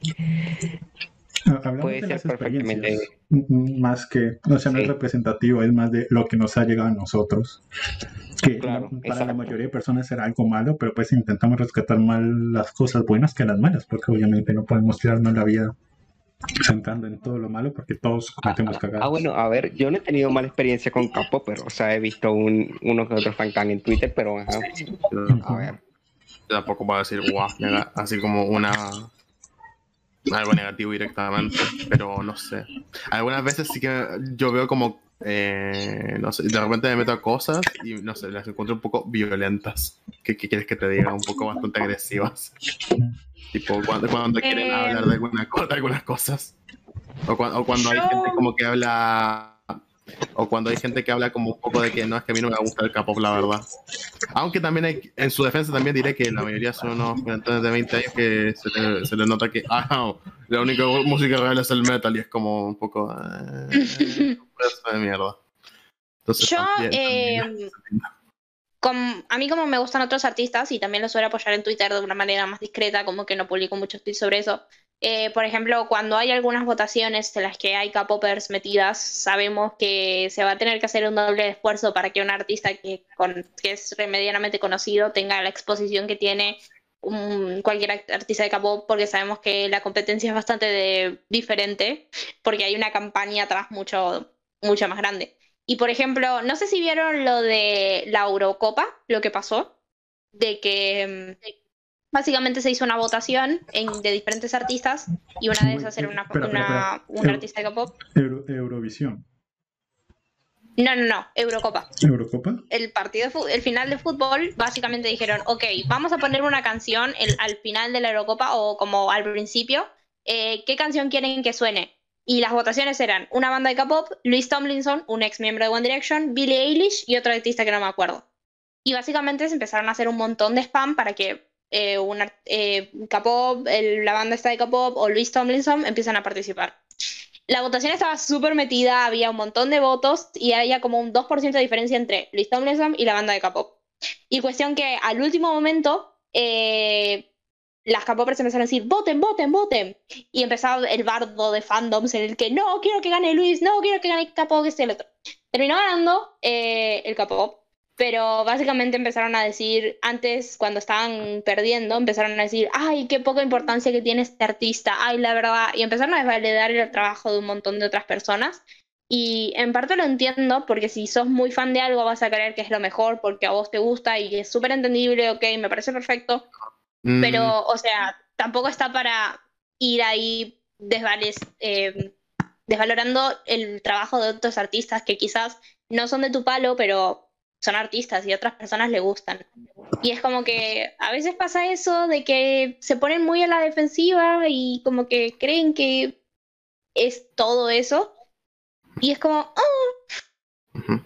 Hablamos puede de ser las perfectamente. experiencias, m- m- más que, o sea, no es Sí. representativo, es más de lo que nos ha llegado a nosotros. Que Claro, no- para la exacto. mayoría de personas será algo malo, pero pues intentamos rescatar más las cosas buenas que las malas, porque obviamente no podemos tirarnos la vida centrando en todo lo malo, porque todos cometemos cagadas. Ah, bueno, a ver, yo no he tenido mala experiencia con Capo, pero, o sea, he visto un, uno que otro fancam en Twitter, pero, ajá, a ver. Yo tampoco puedo decir guau, así como una algo negativo directamente, pero no sé. Algunas veces sí que yo veo como eh, no sé, de repente me meto a cosas y no sé, las encuentro un poco violentas. ¿Qué, qué quieres que te diga? Un poco bastante agresivas. Tipo, cuando, cuando quieren Eh, hablar de, alguna, co- de algunas cosas. O, cua- o cuando hay gente como que habla. O cuando hay gente que habla como un poco de que no, es que a mí no me gusta el K-pop, la verdad. Aunque también hay, en su defensa también diré que la mayoría son unos cuarentones de 20 años que se, le- se les nota que, ah, no, la única música real es el metal y es como un poco, eh, de mierda. Entonces, Yo, también- también- eh, com- a mí como me gustan otros artistas y también los suelo apoyar en Twitter de una manera más discreta, como que no publico muchos tweets sobre eso. Eh, por ejemplo, cuando hay algunas votaciones en las que hay K-popers metidas, sabemos que se va a tener que hacer un doble esfuerzo para que un artista que, con- que es medianamente conocido tenga la exposición que tiene un- cualquier artista de K-pop, porque sabemos que la competencia es bastante de- diferente, porque hay una campaña atrás mucho, mucho más grande. Y por ejemplo, no sé si vieron lo de la Eurocopa, lo que pasó, de que mm, básicamente se hizo una votación en- de diferentes artistas y una de esas era una, espera, una- espera. un Eu- artista de K-pop. Euro- Eurovisión. No, no, no, Eurocopa. ¿Eurocopa? El partido, de el final de fútbol, básicamente dijeron, ok, vamos a poner una canción el- al final de la Eurocopa o como al principio, eh, ¿qué canción quieren que suene? Y las votaciones eran una banda de K-pop, Luis Tomlinson, un ex miembro de One Direction, Billie Eilish y otro artista que no me acuerdo. Y básicamente se empezaron a hacer un montón de spam para que eh, un art- eh, K-pop, la banda esta de K-pop o Luis Tomlinson empiezan a participar. La votación estaba súper metida, había un montón de votos y había como un 2% de diferencia entre Luis Tomlinson y la banda de K-pop. Y cuestión que al último momento eh, las K-popers empezaron a decir, voten, voten, voten. Y empezaba el bardo de fandoms en el que no, quiero que gane Luis, no, quiero que gane K-pop, este y el otro. Terminó ganando eh, el K-pop, pero básicamente empezaron a decir, antes cuando estaban perdiendo, empezaron a decir, ay, qué poca importancia que tiene este artista, ay, la verdad, y empezaron a desvalidar el trabajo de un montón de otras personas. Y en parte lo entiendo, porque si sos muy fan de algo vas a creer que es lo mejor porque a vos te gusta y es súper entendible, ok, me parece perfecto, Mm, pero, o sea, tampoco está para ir ahí desvales- eh, desvalorando el trabajo de otros artistas que quizás no son de tu palo, pero son artistas y a otras personas le gustan. Y es como que a veces pasa eso de que se ponen muy a la defensiva y como que creen que es todo eso. Y es como, "Ah, Ujú.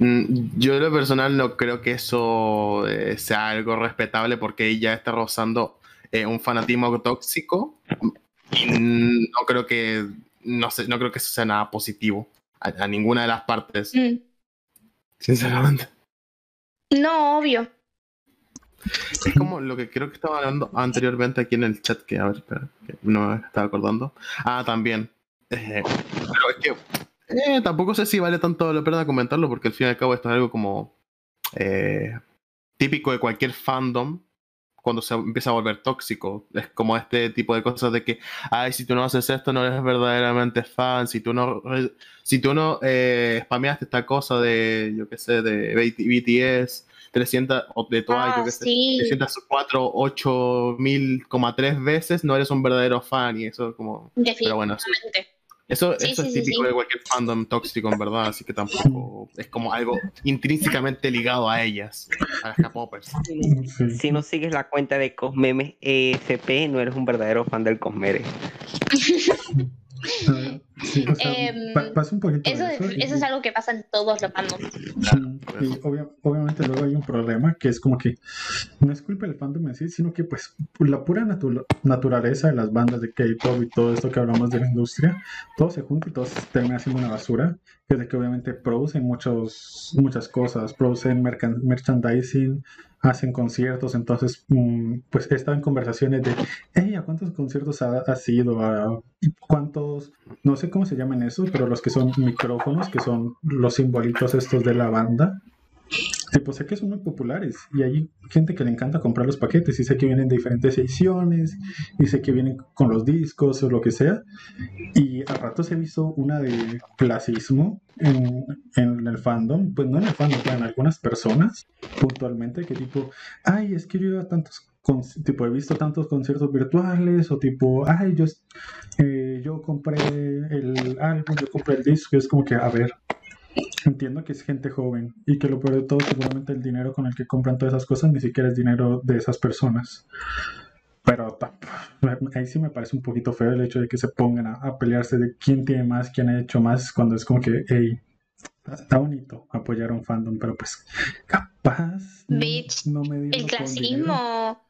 Mm, Yo en lo personal no creo que eso eh, sea algo respetable porque ya está rozando eh, un fanatismo tóxico y no creo que no sé, no creo que eso sea nada positivo a, a ninguna de las partes, mm, sinceramente. no, obvio. Es como lo que creo que estaba hablando anteriormente aquí en el chat, que a ver, espera, que no me estaba acordando. Ah, también. Eh, pero es que eh, tampoco sé si vale tanto la pena comentarlo, porque al fin y al cabo esto es algo como eh, típico de cualquier fandom cuando se empieza a volver tóxico. Es como este tipo de cosas de que, ay, si tú no haces esto, no eres verdaderamente fan. Si tú no, si tú no eh, spameaste esta cosa de, yo qué sé, de BTS 300 o de todas, Ah, yo qué sé, sí. 304, 8 mil, coma tres veces, no eres un verdadero fan y eso como... Pero bueno. Eso, Sí, eso sí, es típico sí. de cualquier fandom tóxico en verdad, así que tampoco es como algo intrínsecamente ligado a ellas, a las K-popers. Si no sigues la cuenta de Cosmemes EFP, no eres un verdadero fan del Cosmere. A ver, sí, o sea, Em, pa- pasa un poquito Eso, de es, eso. y- eso es algo que pasa en todos los fandoms. Y obvia- obviamente luego hay un problema que es como que no es culpa del fandom en sí, sino que pues por la pura natu- naturaleza de las bandas de K-pop y todo esto que hablamos de la industria, todo se junta y todo se termina siendo una basura, que es de que obviamente producen muchos, muchas cosas, producen merchandising, hacen conciertos, entonces mm, pues he estado en conversaciones de, hey, ¿a cuántos conciertos ha, ido? ¿A cuántos, no sé cómo se llaman esos, pero los que son micrófonos, que son los simbolitos estos de la banda? Sí, pues que son muy populares y hay gente que le encanta comprar los paquetes y sé que vienen de diferentes ediciones y sé que vienen con los discos o lo que sea. Y a ratos he visto una de clasismo en, en el fandom, pues no en el fandom, pero en algunas personas puntualmente que tipo, ay, es que yo iba a tantos, tipo, he visto tantos conciertos virtuales o tipo, ay, yo, eh, yo compré el álbum, yo compré el disco, y es como que, a ver, Entiendo que es gente joven y que lo peor de todo, seguramente el dinero con el que compran todas esas cosas ni siquiera es dinero de esas personas. Pero ahí sí me parece un poquito feo el hecho de que se pongan a, a pelearse de quién tiene más, quién ha hecho más, cuando es como que, hey, está bonito apoyar a un fandom, pero pues capaz no, Bitch, no me El clasismo.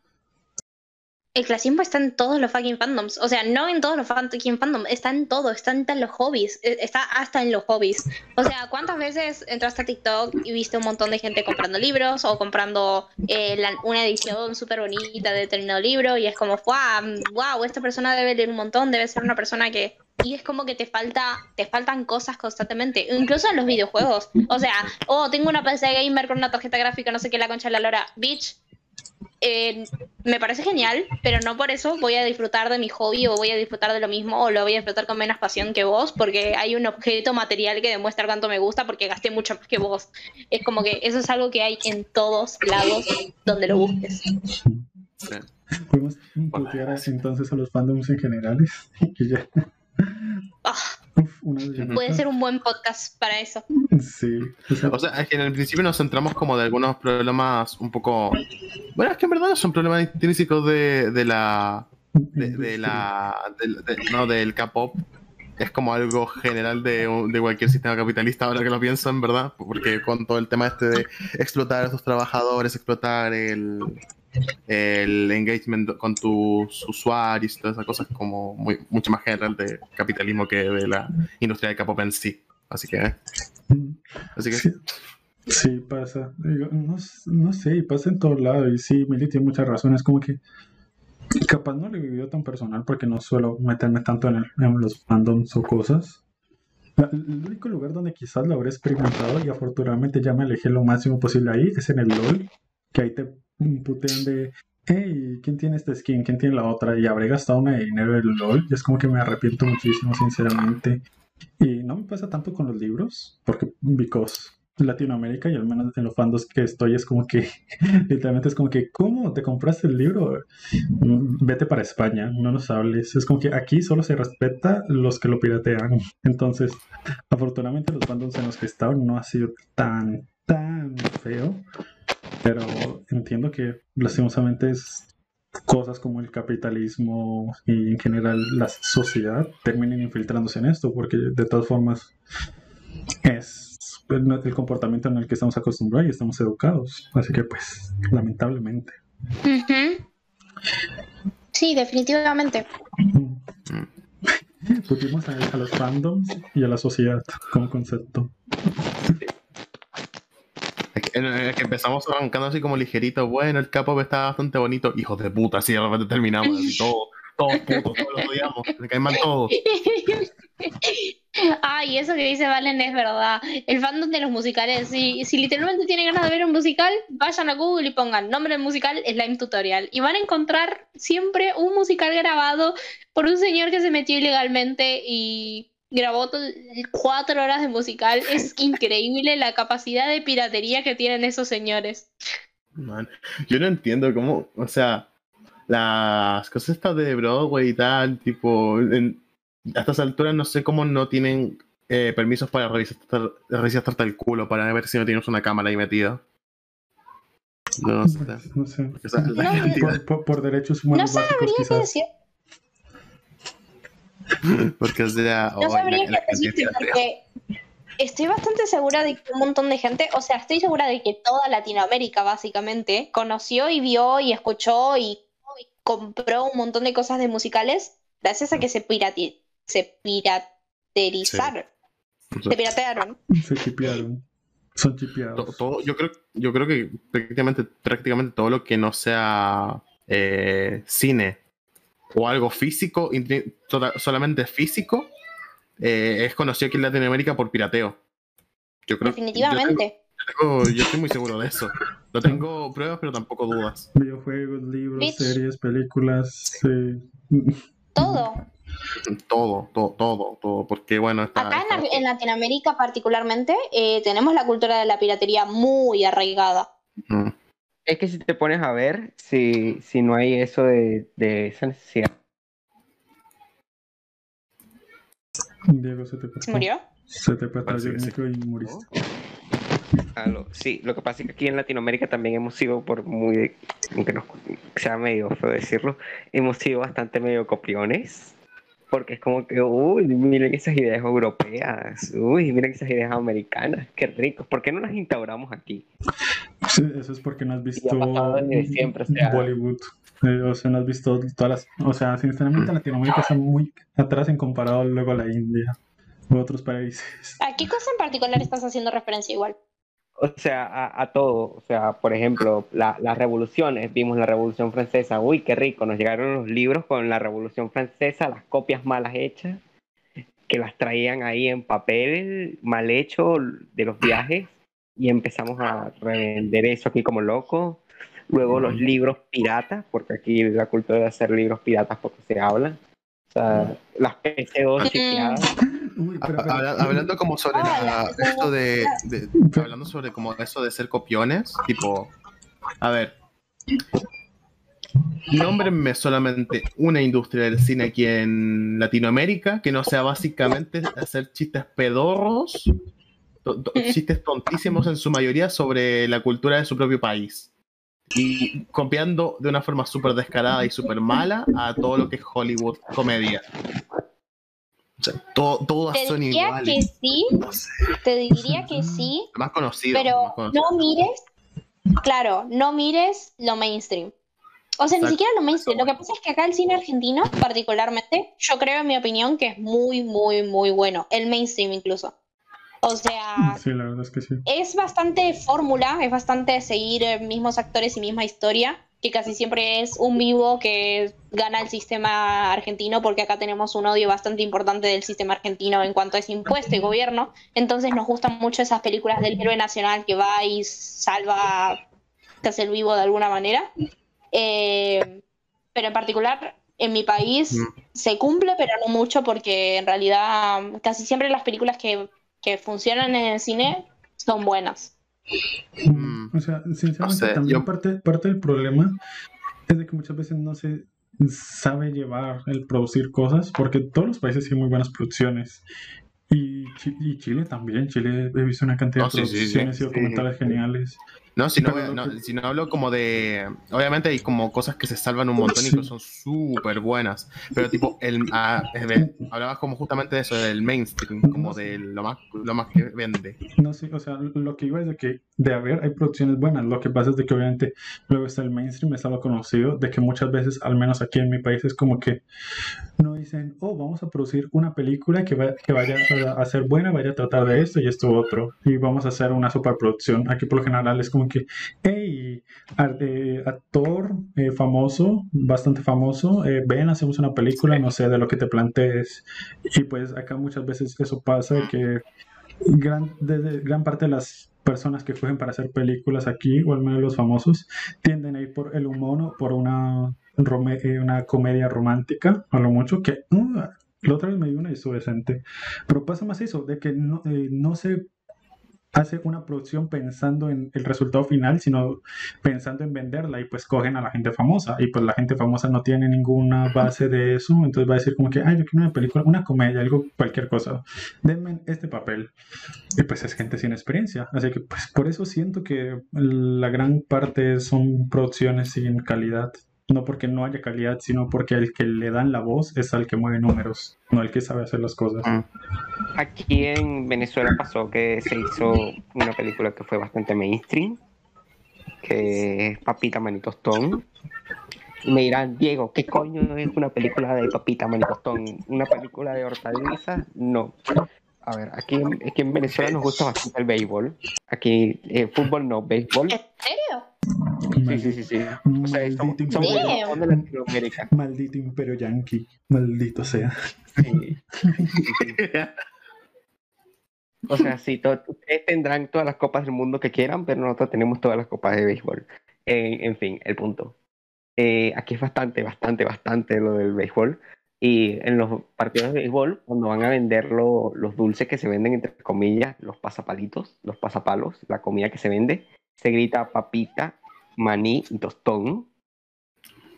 El clasismo está en todos los fucking fandoms. O sea, no en todos los fucking fandoms, está en todo, está en los hobbies. eh, Está hasta en los hobbies. O sea, ¿cuántas veces entraste a TikTok y viste un montón de gente comprando libros o comprando eh, una edición súper bonita de determinado libro? Y es como, wow, wow, esta persona debe leer un montón, debe ser una persona que. Y es como que te falta, te faltan cosas constantemente, incluso en los videojuegos. O sea, oh, tengo una PC gamer con una tarjeta gráfica, no sé qué, la concha de la lora. Bitch, eh, me parece genial, pero no por eso voy a disfrutar de mi hobby o voy a disfrutar de lo mismo o lo voy a disfrutar con menos pasión que vos porque hay un objeto material que demuestra cuánto me gusta porque gasté mucho más que vos. Es como que eso es algo que hay en todos lados donde lo busques. Podemos putear entonces a los fandoms en general y ya. Ah, Uf, una de puede ser un buen podcast para eso. Sí, o sea, O sea, es que en el principio nos centramos como de algunos problemas un poco... Bueno, es que en verdad no son problemas intrínsecos de, de la... De, de la... de- no, del K-pop. Es como algo general de, de cualquier sistema capitalista, ahora que lo pienso, en verdad. Porque con todo el tema este de explotar a tus trabajadores, explotar el, el engagement con tus usuarios y todas esas cosas, como muy, mucho más general de capitalismo que de la industria del K-pop en sí. Así que... Así que Sí, sí, pasa. No, no sé, pasa en todos lados. Y sí, Mili tiene muchas razones. Como que capaz no lo he vivido tan personal porque no suelo meterme tanto en, el- en los fandoms o cosas. La- el único lugar donde quizás lo habré experimentado y afortunadamente ya me alejé lo máximo posible ahí es en el LOL, que ahí te putean de, hey, ¿quién tiene esta skin? ¿Quién tiene la otra? Y habré gastado una de dinero en LOL y es como que me arrepiento muchísimo, sinceramente. Y no me pasa tanto con los libros, porque because Latinoamérica y al menos en los fandos que estoy es como que literalmente es como que ¿cómo te compraste el libro? Vete para España, no nos hables. Es como que aquí solo se respeta los que lo piratean. Entonces, afortunadamente los fandoms en los que he estado no ha sido tan, tan feo. Pero entiendo que lastimosamente es cosas como el capitalismo y en general la sociedad terminen infiltrándose en esto, porque de todas formas es el, el comportamiento en el que estamos acostumbrados y estamos educados. Así que pues, lamentablemente. Ujú. Sí, definitivamente. Pusimos a, a los fandoms y a la sociedad como concepto. Que, es que empezamos arrancando así como ligerito. Bueno, el K-pop está bastante bonito. Hijos de puta, así de repente terminamos así todo. Todos putos, todos los odiamos. Me caen mal todos. Ay, eso que dice Valen es verdad. El fandom de los musicales, si, si literalmente tienen ganas de ver un musical, vayan a Google y pongan nombre del musical Slime Tutorial. Y van a encontrar siempre un musical grabado por un señor que se metió ilegalmente y grabó cuatro horas de musical. Es increíble la capacidad de piratería que tienen esos señores. Man, yo no entiendo cómo, o sea, las cosas estas de Broadway y tal, tipo, en- a estas alturas no sé cómo no tienen eh, permisos para revisar, revisar hasta el culo para ver si no tienes una cámara ahí metida. No sé. No sé. O sea, No, Por, por- por derechos No humanos básicos, sabría qué decir. Porque, o sea, No oh, sabría qué decirte porque estoy bastante segura de que un montón de gente, o sea, estoy segura de que toda Latinoamérica básicamente conoció y vio y escuchó y, y compró un montón de cosas de musicales gracias a que se pirati- se piraterizaron, o sea, se piratearon. Se chipearon. Son to- chipeados. todo, yo creo, yo creo que prácticamente, prácticamente todo lo que no sea eh, cine o algo físico, solamente físico, eh, es conocido aquí en Latinoamérica por pirateo. Yo creo, Definitivamente. Yo, tengo- yo estoy muy seguro de eso. No tengo pruebas, pero tampoco dudas. Videojuegos, libros, Bitch. series, películas. sí. Todo. Todo, todo, todo, todo. Porque bueno, está. Acá en, está- en Latinoamérica particularmente eh, tenemos la cultura de la piratería muy arraigada. Mm. Es que si te pones a ver, si, si no hay eso de, de esa necesidad. Diego, se te. ¿Se murió? Se te Parece el micro y muriste. Aló, Sí, lo que pasa es que aquí en Latinoamérica también hemos sido, por muy, aunque no sea medio feo decirlo, hemos sido bastante medio copiones. Porque es como que, uy, miren esas ideas europeas, uy, miren esas ideas americanas, qué ricos, ¿por qué no las instauramos aquí? Sí, eso es porque no has visto siempre, o sea. Bollywood. Eh, o sea, no has visto todas las. O sea, sinceramente, Latinoamérica está muy atrás en comparado luego a la India u otros países. ¿A qué cosa en particular estás haciendo referencia igual? O sea, a, a todo, o sea, por ejemplo, la- las revoluciones, vimos la Revolución Francesa, uy, qué rico, nos llegaron los libros con la Revolución Francesa, las copias malas hechas, que las traían ahí en papel mal hecho de los viajes, y empezamos a revender eso aquí como loco. Luego los libros piratas, porque aquí la cultura de hacer libros piratas porque se habla. Sea, las PC2 chipeadas. Uy, pero, Ha- pero- habla- hablando como sobre Ah, la- esto de, de- hablando sobre como eso de ser copiones, tipo, a ver, nómbrenme solamente una industria del cine aquí en Latinoamérica que no sea básicamente hacer chistes pedorros, to- to- chistes tontísimos en su mayoría sobre la cultura de su propio país. Y copiando de una forma súper descarada y súper mala a todo lo que es Hollywood comedia. O sea, to- todas Te son diría que sí, No sé. te diría que sí, Más conocido. pero más conocido. no mires, claro, no mires lo mainstream. O sea, ni siquiera lo mainstream. Lo que pasa es que acá el cine argentino, particularmente, yo creo, en mi opinión, que es muy, muy, muy bueno. El mainstream incluso. O sea, Sí, la verdad es que sí. es bastante fórmula, es bastante seguir eh, mismos actores y misma historia, que casi siempre es un vivo que gana el sistema argentino, porque acá tenemos un odio bastante importante del sistema argentino en cuanto a ese impuesto y gobierno. Entonces nos gustan mucho esas películas del héroe nacional que va y salva, te hace el vivo de alguna manera. Eh, pero en particular, en mi país Mm. se cumple, pero no mucho, porque en realidad casi siempre las películas que, que funcionan en el cine son buenas. Mm. O sea, sinceramente, sé, también yo- parte, parte del problema es de que muchas veces no se sabe llevar el producir cosas, porque todos los países tienen muy buenas producciones. Y, y Chile también. Chile he visto una cantidad de sí, sí, sí. producciones y documentales geniales. No, si no, no, si no hablo como de. Obviamente hay como cosas que se salvan un montón y Sí. que son súper buenas. Pero tipo, el, ah, ver, hablabas como justamente de eso, del mainstream, como de lo más, lo más que vende. No sé, o sea, lo que iba es de que de haber hay producciones buenas. Lo que pasa es de que obviamente luego está el mainstream, está lo conocido, de que muchas veces, al menos aquí en mi país, es como que no dicen, oh, vamos a producir una película que, va- que vaya a ser buena, vaya a tratar de esto y esto otro. Y vamos a hacer una superproducción. Aquí por lo general es como que, hey, eh, actor eh, famoso, bastante famoso, eh, ven, hacemos una película, no sé, de lo que te plantees. Y pues acá muchas veces eso pasa, que gran, desde, gran parte de las personas que cogen para hacer películas aquí, o al menos los famosos, tienden a ir por el humor por una, eh, una comedia romántica, a lo mucho, que uh, La otra vez me dio una y estuvo decente. Pero pasa más eso, de que no, eh, no se hace una producción pensando en el resultado final, sino pensando en venderla y pues cogen a la gente famosa y pues la gente famosa no tiene ninguna base de eso, entonces va a decir como que, ay, yo quiero una película, una comedia, algo, cualquier cosa, denme este papel. Y pues es gente sin experiencia, así que pues por eso siento que la gran parte son producciones sin calidad. No porque no haya calidad, sino porque el que le dan la voz es al que mueve números, no el que sabe hacer las cosas. Mm. Aquí en Venezuela pasó que se hizo una película que fue bastante mainstream, que es Papita Manitostón. Y me dirán, Diego, ¿qué coño es una película de Papita Manitostón? ¿Una película de hortalizas? No. A ver, aquí, en- aquí en Venezuela nos gusta bastante el béisbol. Aquí, eh, fútbol no, béisbol. ¿En serio? Sí, sí, sí, sí. O sea, somos, Maldito somos imperio. el Japón de Latinoamérica. Maldito imperio yankee, maldito sea. Sí. O sea, sí, ustedes tendrán todas las copas del mundo que quieran, pero nosotros tenemos todas las copas de béisbol. En, en fin, el punto. Eh, aquí es bastante, bastante, bastante lo del béisbol. Y en los partidos de béisbol, cuando van a vender lo- los dulces que se venden, entre comillas, los pasapalitos, los pasapalos, la comida que se vende, se grita papita, maní y tostón,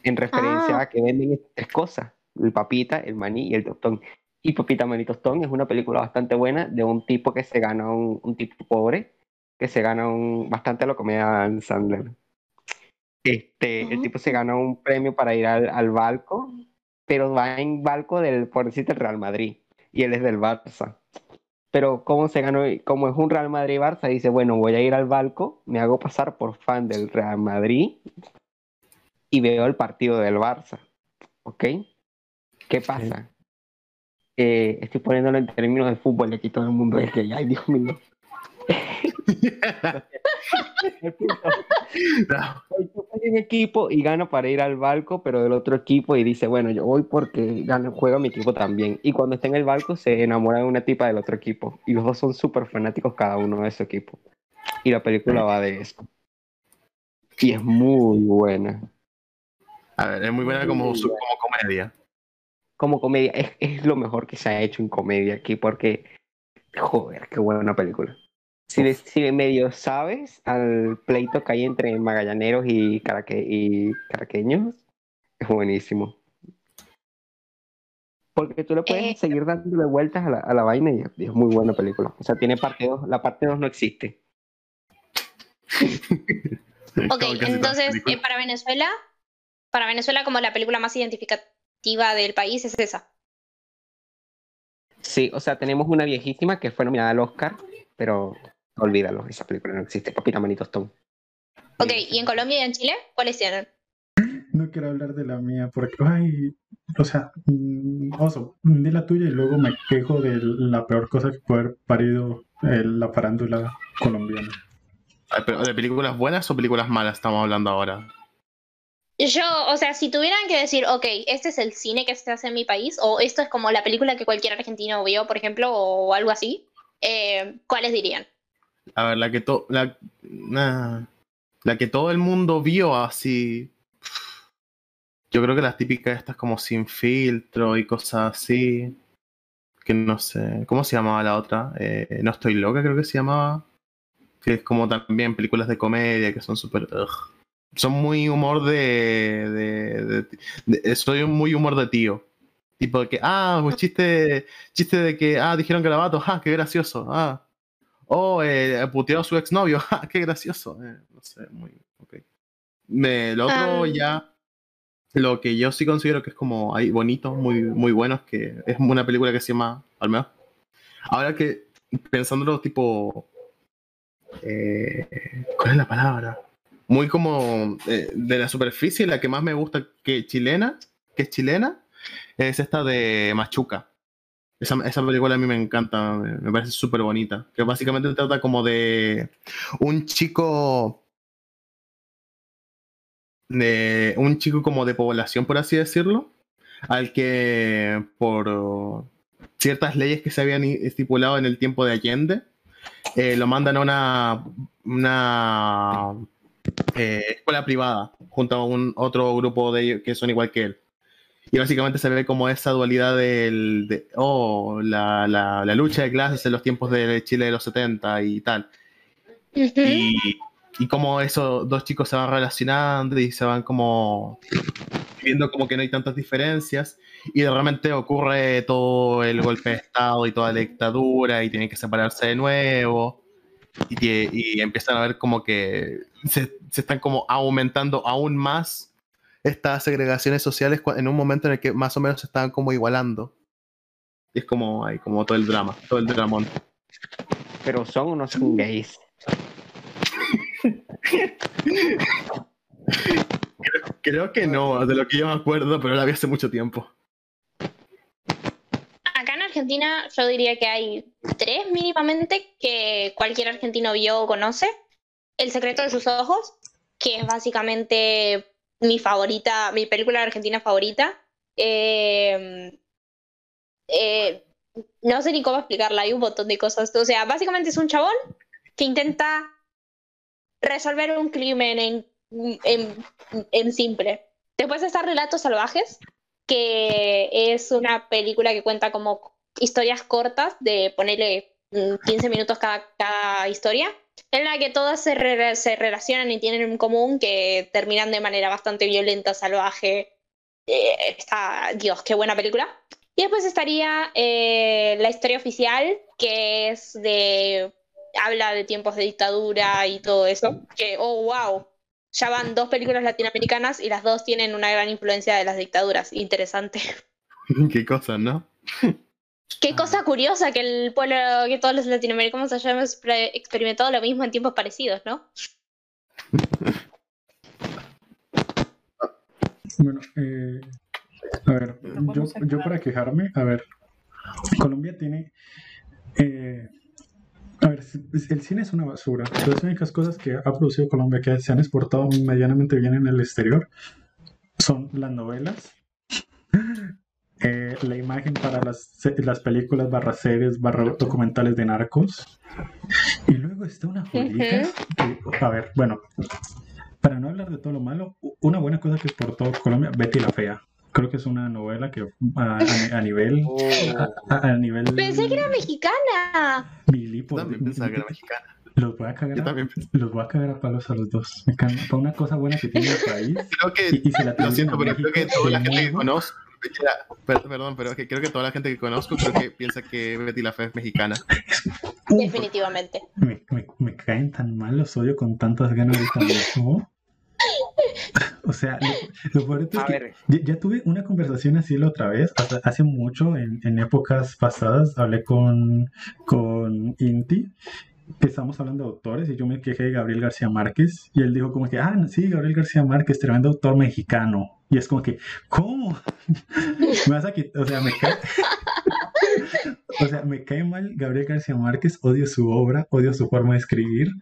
en referencia Ah. a que venden tres cosas, el papita, el maní y el tostón. Y Papita Maní Tostón es una película bastante buena de un tipo que se gana un, un tipo pobre, que se gana un, bastante lo comía Sandler. Este, el Ujú. tipo se gana un premio para ir al, al barco, pero va en barco del, por decirte, el Real Madrid, y él es del Barça. Pero como se ganó, como es un Real Madrid-Barça, dice, bueno, voy a ir al barco, me hago pasar por fan del Real Madrid y veo el partido del Barça. ¿Ok? ¿Qué pasa? Eh, estoy poniéndolo en términos de fútbol aquí todo el mundo es que, ay, Dios mío. No. un equipo y gana para ir al barco, pero del otro equipo y dice, bueno, yo voy porque gana, juega mi equipo también. Y cuando está en el barco se enamora de una tipa del otro equipo. Y los dos son súper fanáticos cada uno de su equipo. Y la película va de eso. Y es muy buena. A ver, es muy buena como, como comedia. Como comedia, es, es lo mejor que se ha hecho en comedia aquí porque, joder, qué buena película. Si, le- si medio sabes al pleito que hay entre magallaneros y, caraque- y caraqueños, es buenísimo. Porque tú le puedes Eh, seguir dándole vueltas a la, a la vaina y es, y es muy buena película. O sea, tiene parte 2, la parte 2 no existe. Ok, entonces, eh, para Venezuela, para Venezuela como la película más identificativa del país es esa. Sí, o sea, tenemos una viejísima que fue nominada al Oscar, pero olvídalo, esa película no existe. Papita Manito Stone. Ok, ¿y en Colombia y en Chile? ¿Cuáles tienen? No quiero hablar de la mía porque, ay, o sea, mm, oso, di la tuya y luego me quejo de la peor cosa que puede haber parido eh, la farándula colombiana. Ay, pero ¿De películas buenas o películas malas estamos hablando ahora? Yo, o sea, si tuvieran que decir, ok, este es el cine que se hace en mi país, o esto es como la película que cualquier argentino vio, por ejemplo, o algo así, eh, ¿cuáles dirían? A ver, la que, to la, la que todo el mundo vio así. Yo creo que las típicas estas como sin filtro y cosas así. Que no sé. ¿Cómo se llamaba la otra? Eh, no estoy loca, creo que se llamaba. Que es como también películas de comedia que son súper. Son muy humor de, de, de- Soy muy humor de tío. Tipo que, ah, un chiste, chiste de que, ah, dijeron garabato, ah, qué gracioso, ah. Oh, eh, puteó a su exnovio. ¡Ja, ¡Qué gracioso! Eh, no sé, muy. Me, lo otro Ah. ya. Lo que yo sí considero que es como ahí bonito, muy, muy bueno, es que es una película que se llama. Al menos. Ahora que pensándolo, tipo. eh, ¿Cuál es la palabra? Muy como eh, de la superficie, la que más me gusta que chilena, que es chilena, es esta de Machuca. Esa, esa película a mí me encanta, me, parece súper bonita. Que básicamente trata como de un chico. De un chico como de población, por así decirlo. Al que por ciertas leyes que se habían estipulado en el tiempo de Allende, eh, lo mandan a una, una eh, escuela privada junto a un otro grupo de ellos que son igual que él. Y básicamente se ve como esa dualidad del, de, oh, la, la, la lucha de clases en los tiempos de Chile de los 70 y tal. Y, y cómo esos dos chicos se van relacionando y se van como viendo como que no hay tantas diferencias. Y de repente ocurre todo el golpe de estado y toda la dictadura y tienen que separarse de nuevo. Y, y empiezan a ver como que se, se están como aumentando aún más estas segregaciones sociales en un momento en el que más o menos se estaban como igualando y es como hay como todo el drama todo el dramón Pero son o no son gays. creo que no de lo que yo me acuerdo pero la vi hace mucho tiempo Acá en Argentina yo diría que hay tres mínimamente que cualquier argentino vio o conoce. El secreto de sus ojos, que es básicamente mi favorita, mi película argentina favorita. Eh, eh, no sé ni cómo explicarla, hay un montón de cosas. O sea, básicamente es un chabón que intenta resolver un crimen en, en, en simple. Después está Relatos Salvajes, que es una película que cuenta como historias cortas de ponerle 15 minutos cada, cada historia, en la que todas se, re- se relacionan y tienen en común que terminan de manera bastante violenta, salvaje. Eh, está, Dios, qué buena película. Y después estaría eh, la historia oficial, que es de. habla de tiempos de dictadura y todo eso. Que, oh, wow. Ya van dos películas latinoamericanas y las dos tienen una gran influencia de las dictaduras. Interesante. qué cosas no Qué cosa curiosa que el pueblo, que todos los latinoamericanos hayamos experimentado lo mismo en tiempos parecidos, ¿no? Bueno, eh, a ver, yo, yo para quejarme, a ver, Colombia tiene... eh, a ver, el cine es una basura. Las únicas cosas que ha producido Colombia que se han exportado medianamente bien en el exterior son las novelas, eh, la imagen para las, las películas barra series barra documentales de narcos. Y luego está una joyita. que- a ver, bueno, para no hablar de todo lo malo, una buena cosa que exportó Colombia, Betty la Fea. Creo que es una novela que a, a- a nivel Oh, a, a nivel Pensé que era mexicana. Billy, por- también pensaba que era mexicana los voy a cagar a- los voy a cagar a palos a los dos. Me caen- Para una cosa buena que tiene el país creo que y, y se la Lo siento, pero creo que toda la gente que conozco, per- perdón, pero es que creo que toda la gente que conozco creo que piensa que Betty la Fea es mexicana. Definitivamente. me, me, me caen tan mal, los odio con tantas ganas de mismo. O sea, lo, lo peor es que ya, ya tuve una conversación así la otra vez, hace, hace mucho, en, en épocas pasadas, hablé con, con Inti, que estábamos hablando de autores, y yo me quejé de Gabriel García Márquez, y él dijo como que, ah, sí, Gabriel García Márquez, tremendo autor mexicano. Y es como que, ¿cómo? me vas a quitar, o sea, me cae... O sea, me cae mal Gabriel García Márquez, odio su obra, odio su forma de escribir,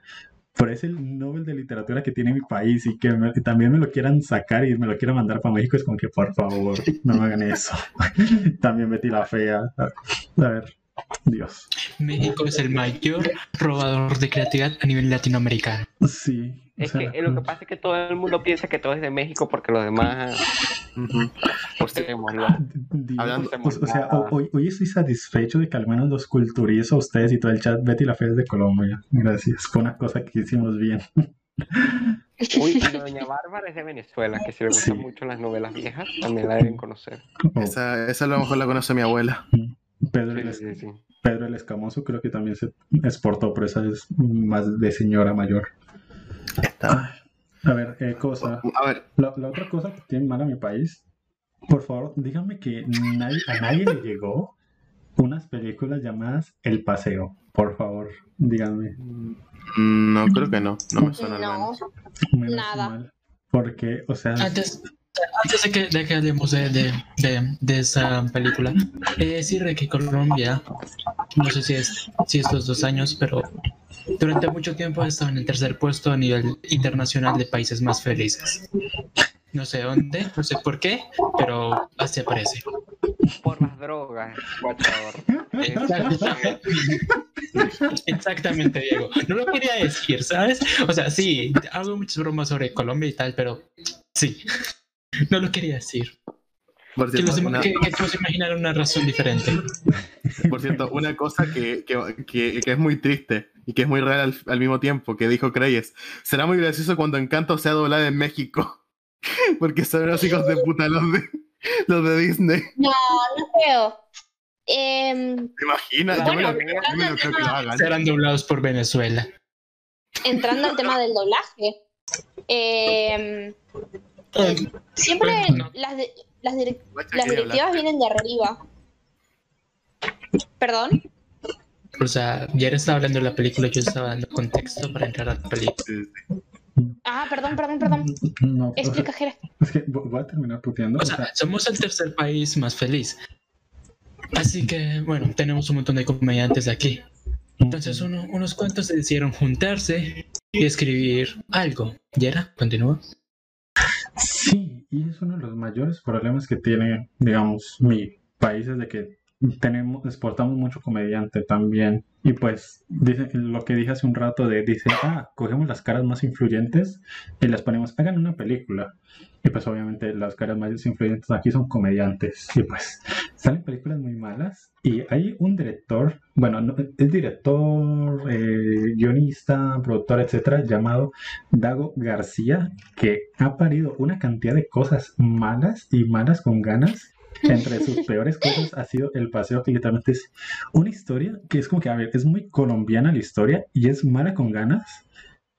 pero es el Nobel de literatura que tiene mi país y que me- también me lo quieran sacar y me lo quieran mandar para México, es como que por favor, no me hagan eso. también Betty la Fea. A ver, Dios. México es el mayor robador de creatividad a nivel latinoamericano. Sí. O es sea, que lo que pasa es que todo el mundo piensa que todo es de México porque los demás pues tenemos Dios, Hablando- o, o sea, ho- hoy, hoy estoy satisfecho de que al menos los culturizo a ustedes y todo el chat. Betty la Fea es de Colombia. Gracias. Fue una cosa que hicimos bien. Uy, y Doña Bárbara es de Venezuela, que si le gustan Sí. mucho las novelas viejas, también la deben conocer. Oh, Esa, esa a lo mejor la conoce mi abuela. Pedro, Sí, el, sí, sí. Pedro el Escamoso creo que también se exportó, pero esa es más de señora mayor. Está. A ver, eh, cosa. A ver, La, la otra cosa que tiene mal a mi país, por favor, díganme que nadie- a nadie le llegó unas películas llamadas El Paseo. Por favor, díganme. mm, no, creo que no. No me suena No. Menos Nada. mal. Porque, o sea, antes de, que, de que hablemos de, de, de- esa película, eh, decir de que Colombia, no sé si es si estos dos años, pero durante mucho tiempo ha estado en el tercer puesto a nivel internacional de países más felices. No sé dónde, no sé por qué, pero así aparece. Por las drogas, guachador. Exactamente. Exactamente, Diego. No lo quería decir, ¿sabes? O sea, sí, hago muchas bromas sobre Colombia y tal, pero sí, no lo quería decir. Por Que, los cierto, dem- una, que- que todos imaginaron una razón diferente. por cierto, una cosa que, que, que- que es muy triste y que es muy real al, al mismo tiempo, que dijo Creyes, será muy gracioso cuando Encanto sea doblada en México, porque son unos hijos de puta los de, los de Disney. No, no creo. Em, ¿Te imaginas? Yo me lo creo, yo me lo creo que lo hagan. Serán doblados por Venezuela. entrando al tema del doblaje. Em, siempre las, de- las, direc- Guacha, las ¿qué directivas vienen de arriba. ¿Perdón? O sea, ya estaba hablando de la película, yo estaba dando contexto para entrar a la película. Ah, perdón, perdón, perdón. No, o sea, Explica, Jera. es que vo- voy a terminar puteando. O o sea, sea, somos el tercer país más feliz. Así que, bueno, tenemos un montón de comediantes aquí. Entonces, uno- unos cuantos decidieron juntarse y escribir algo. ¿Yera? Continúa. Sí, y es uno de los mayores problemas que tiene, digamos, mi país es de que tenemos, exportamos mucho comediante también. Y pues, dice, lo que dije hace un rato de, dice, ah, cogemos las caras más influyentes y las ponemos, hagan una película. Y pues obviamente las caras más influyentes aquí son comediantes. Y pues salen películas muy malas. Y hay un director, bueno, no- es director, eh, guionista, productor, etcétera, llamado Dago García, que ha parido una cantidad de cosas malas y malas con ganas. Entre sus peores cosas ha sido El Paseo, que literalmente es una historia que es como que, a ver, es muy colombiana la historia y es mala con ganas,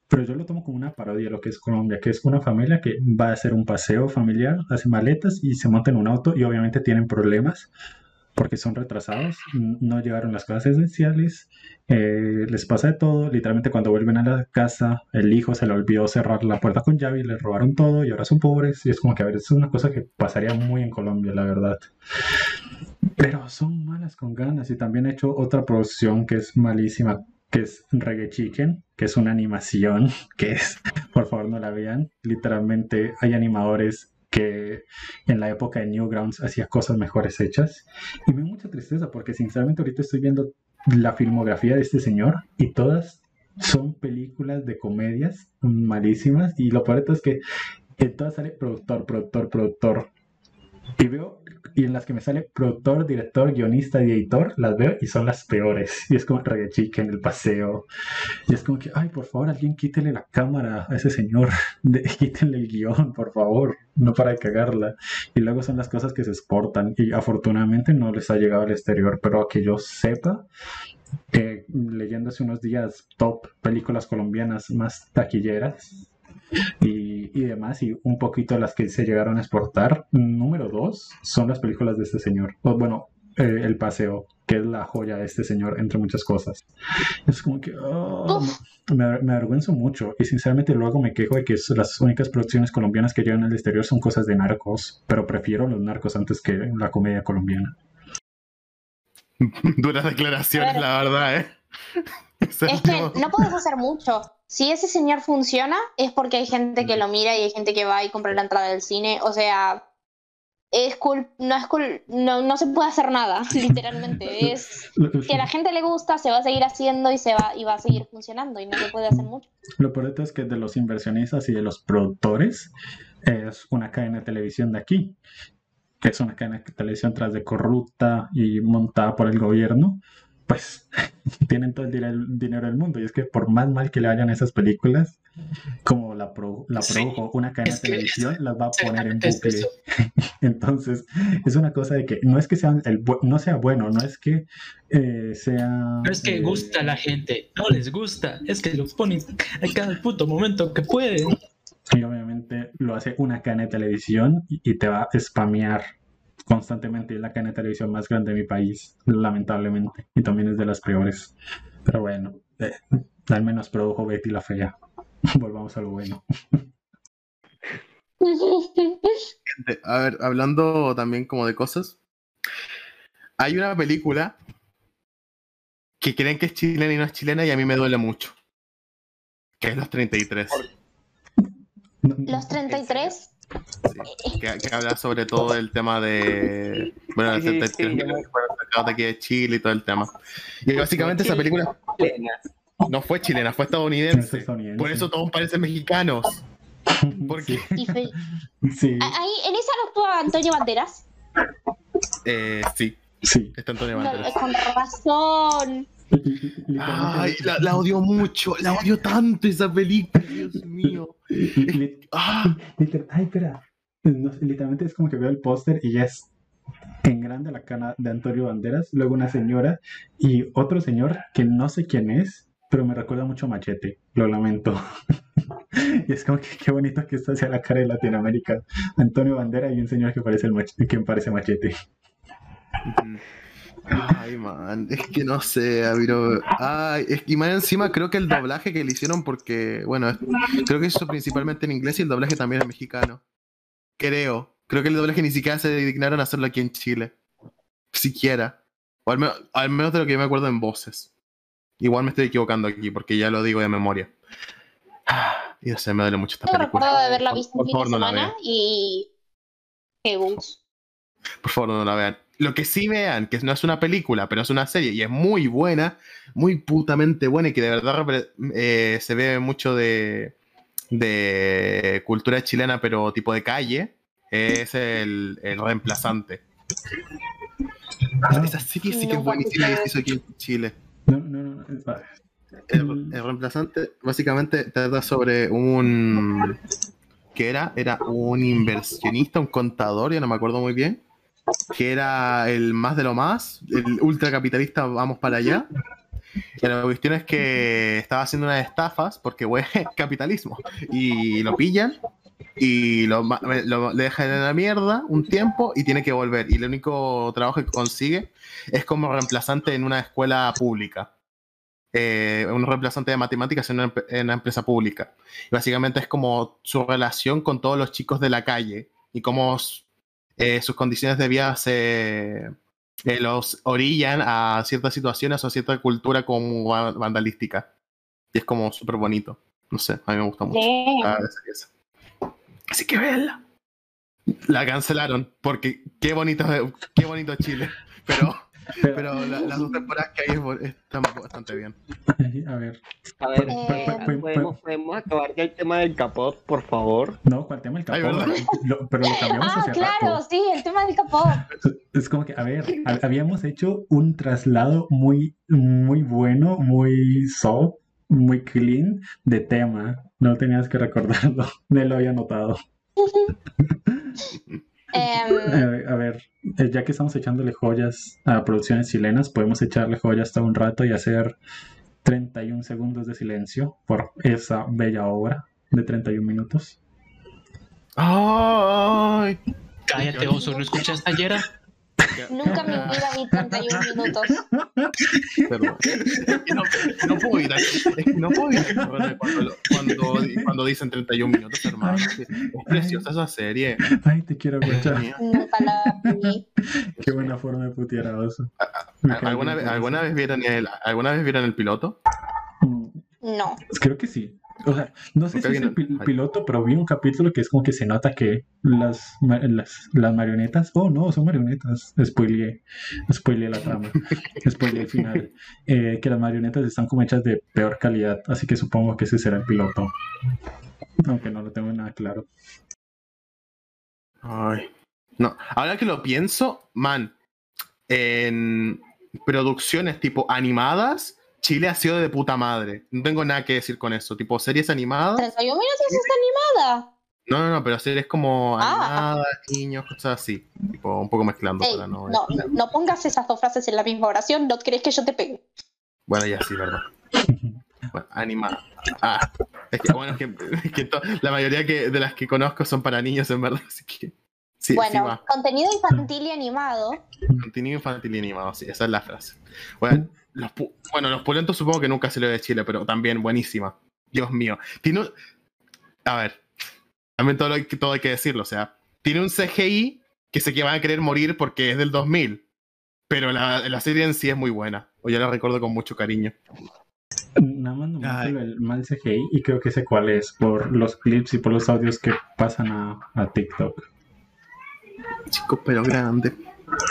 pero yo lo tomo como una parodia de lo que es Colombia, que es una familia que va a hacer un paseo familiar, hace maletas y se monta en un auto y obviamente tienen problemas porque son retrasados, no llegaron las cosas esenciales, eh, les pasa de todo, literalmente cuando vuelven a la casa, el hijo se le olvidó cerrar la puerta con llave y le robaron todo y ahora son pobres y es como que, a ver, es una cosa que pasaría muy en Colombia, la verdad. Pero son malas con ganas y también he hecho otra producción que es malísima, que es Reggae Chicken, que es una animación, que es, por favor no la vean, literalmente hay animadores en la época de Newgrounds hacía cosas mejores hechas. Y me da mucha tristeza porque sinceramente ahorita estoy viendo la filmografía de este señor y todas son películas de comedias malísimas. Y lo peor es que en todas sale productor, productor, productor. Y veo y en las que me sale productor, director, guionista y editor, las veo y son las peores. Y es como Reggae Chicken, El Paseo. Y es como que, ay, por favor, alguien quítele la cámara a ese señor. De, quítenle el guion, por favor. No para de cagarla. Y luego son las cosas que se exportan. Y afortunadamente no les ha llegado al exterior. Pero a que yo sepa, eh, leyendo hace unos días top películas colombianas más taquilleras y, y demás, y un poquito las que se llegaron a exportar. Número dos son las películas de este señor. O, bueno, eh, El Paseo, que es la joya de este señor, entre muchas cosas. Es como que oh, me, me avergüenzo mucho y sinceramente luego me quejo de que es- las únicas producciones colombianas que llegan al exterior son cosas de narcos, pero prefiero los narcos antes que la comedia colombiana. Duras declaraciones, la verdad, ¿eh? Es Es que no puedes hacer mucho. Si ese señor funciona, es porque hay gente que lo mira y hay gente que va y compra la entrada del cine. O sea, es cool, no es cool, no, no se puede hacer nada, literalmente. Es que a la gente le gusta, se va a seguir haciendo y se va, y va a seguir funcionando y no se puede hacer mucho. Lo peor es que de los inversionistas y de los productores es una cadena de televisión de aquí, que es una cadena de televisión tras de corrupta y montada por el gobierno, pues tienen todo el dinero del mundo. Y es que por más mal que le vayan esas películas, como la, pro- la Sí, produjo una cadena de televisión, las va a poner en es bucle. Entonces, es una cosa de que no es que sea el no sea bueno, no es que eh, sea... No es que eh, gusta a la gente, no les gusta, es que lo ponen a cada puto momento que pueden. Y obviamente lo hace una cadena de televisión y, y te va a spamear constantemente. Es la cadena de televisión más grande de mi país, lamentablemente. Y también es de las peores. Pero bueno, eh, al menos produjo Betty la Fea. Volvamos a lo bueno. A ver, hablando también como de cosas. Hay una película que creen que es chilena y no es chilena y a mí me duele mucho. Que es Los 33. Los 33, Sí, que, que habla sobre todo el tema de. Bueno, Sí, sí, el 33 sí, millones que fueron sacados de aquí de Chile y todo el tema. Y básicamente esa película no fue chilena, fue Es estadounidense. estadounidense. Por eso todos parecen mexicanos. Porque Sí. Ahí, en esa no actúa Antonio Banderas. Eh, sí, Sí. está Antonio No, Banderas. con razón. Ay, la, la odio mucho, la odio tanto esa película, Dios mío. Ah, liter- Ay, espera. No sé, literalmente es como que veo el póster y ya es en grande la cara de Antonio Banderas, luego una señora y otro señor que no sé quién es, pero me recuerda mucho a Machete, lo lamento. Y es como que qué bonito que esta sea la cara de Latinoamérica. Antonio Bandera y un señor que parece el mach- que parece Machete. Ay, man, es que no sé, pero. Ay, es que y más encima creo que el doblaje que le hicieron, porque, bueno, creo que eso principalmente en inglés y el doblaje también es mexicano. Creo. Creo que el doblaje ni siquiera se dignaron a hacerlo aquí en Chile. Siquiera. O al, menos, al menos de lo que yo me acuerdo en voces. Igual me estoy equivocando aquí, porque ya lo digo de memoria. Y no sé, me duele mucho esta Yo película. recuerdo de haberla visto un fin de no semana y. Qué. Por favor, no la vean. Lo que sí vean, que no es una película, pero es una serie y es muy buena, muy putamente buena y que de verdad eh, se ve mucho de, de cultura chilena, pero tipo de calle, es el, el reemplazante. Ah. Esa serie sí que es buenísima y porque- se hizo aquí en Chile. No, no, no. El, el reemplazante básicamente trata sobre un... que era? Era un inversionista, un contador, ya no me acuerdo muy bien, que era el más de lo más, el ultracapitalista, vamos para allá. Y la cuestión es que estaba haciendo unas estafas porque, güey, capitalismo. Y lo pillan y lo, lo- dejan en la mierda un tiempo y tiene que volver. Y el único trabajo que consigue es como reemplazante en una escuela pública. Eh, un reemplazante de matemáticas en una, en una empresa pública. Y básicamente es como su relación con todos los chicos de la calle y cómo eh, sus condiciones de vida se eh, los orillan a ciertas situaciones o a cierta cultura como va- vandalística. Y es como súper bonito. No sé, a mí me gusta mucho. Ah, pieza. Así que véanla. La cancelaron porque qué bonito, qué bonito Chile. Pero, pero- pero la- las dos temporadas que hay están bastante bien. a ver, A ver, eh, ¿podemos, podemos acabar ya el tema del capot, por favor. no, ¿cuál tema el Ay, capó? ¿verdad? Lo- pero lo cambiamos Ah, claro, rato. sí, el tema del capó. Es como que, a ver, ha- habíamos hecho un traslado muy, muy bueno, muy soft, muy clean de tema. No tenías que recordarlo, me lo había notado. Em, Eh, a ver, eh, ya que estamos echándole joyas a producciones chilenas, podemos echarle joyas hasta un rato y hacer 31 segundos de silencio por esa bella obra de 31 minutos. ¡Ay! Cállate, oso, ¿no escuchaste ayer? Nunca mi vida vi 31 minutos. Que no, no puedo ir a, no puedo ir a cuando, cuando, cuando dicen 31 minutos, hermano. Es preciosa esa serie. Ay, te quiero. Nunca la vi. Qué buena forma de putear a oso. Me ¿Alguna ¿alguna, vez vieron el, ¿Alguna vez vieron el piloto? Mm, No. Creo que sí. O sea, no sé Porque si es el piloto, pero vi un capítulo que es como que se nota que las, las marionetas. Oh, no, son marionetas. Spoileé. Spoileé la trama. Spoileé el final. Eh, que las marionetas están como hechas de peor calidad. Así que supongo que ese será el piloto. Aunque no lo tengo nada claro. Ay. No, ahora que lo pienso, man, en producciones tipo animadas, Chile ha sido de puta madre. No tengo nada que decir con eso. Tipo series animadas. 31 minutos está animada. No, no, no, pero series como Ah. animadas, niños, cosas así. Tipo, un poco mezclando Ey, para no. no, no pongas esas dos frases en la misma oración, no crees que yo te pegue. Bueno, ya sí, verdad. Bueno, animada. Ah, es que, bueno, es que, es que to- la mayoría que, de las que conozco son para niños, en verdad. Así que. Sí, sí bueno, contenido infantil y animado. Contenido infantil y animado, sí, esa es la frase. Bueno, los, bueno, los pulentos supongo que nunca se lo de Chile, pero también buenísima. Dios mío. Tiene un- A ver, también todo, lo que- todo hay que decirlo, o sea, tiene un CGI que sé que van a querer morir porque es del 2000, pero la, la serie en sí es muy buena. O yo la recuerdo con mucho cariño. Nada más no me el mal CGI y creo que sé cuál es por los clips y por los audios que pasan a, a TikTok. Chicos, pero grande.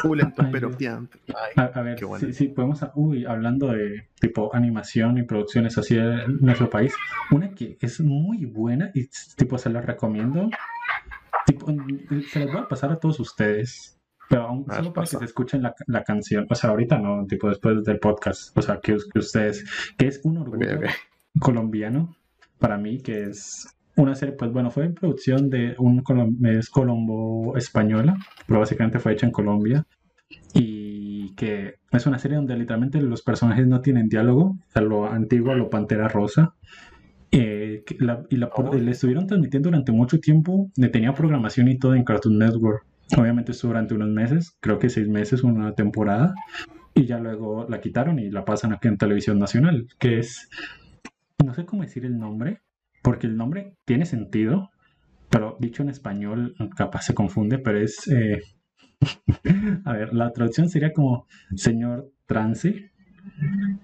Pulentos, Ay, pero. Ay, A, a ver, Qué bueno. sí, sí, podemos, uy, hablando de tipo animación y producciones así en nuestro país, una que es muy buena y tipo se la recomiendo, tipo, mm, se las voy a pasar a todos ustedes Pero aún ver, solo para que se escuchen la, la canción. O sea, ahorita no, tipo después del podcast. O sea, que, que ustedes. Que es un orgullo colombiano para mí, que es una serie, pues bueno, fue en producción de un es colombo-española, pero básicamente fue hecha en Colombia. Y que es una serie donde literalmente los personajes no tienen diálogo, a lo antiguo, a lo Pantera Rosa. Eh, la- y la, Oh. le estuvieron transmitiendo durante mucho tiempo, le tenía programación y todo en Cartoon Network. Obviamente estuvo durante unos meses, creo que seis meses, una temporada, y ya luego la quitaron y la pasan aquí en televisión nacional, que es, no sé cómo decir el nombre, porque el nombre tiene sentido, pero dicho en español capaz se confunde, pero es, eh, a ver, la traducción sería como señor trance,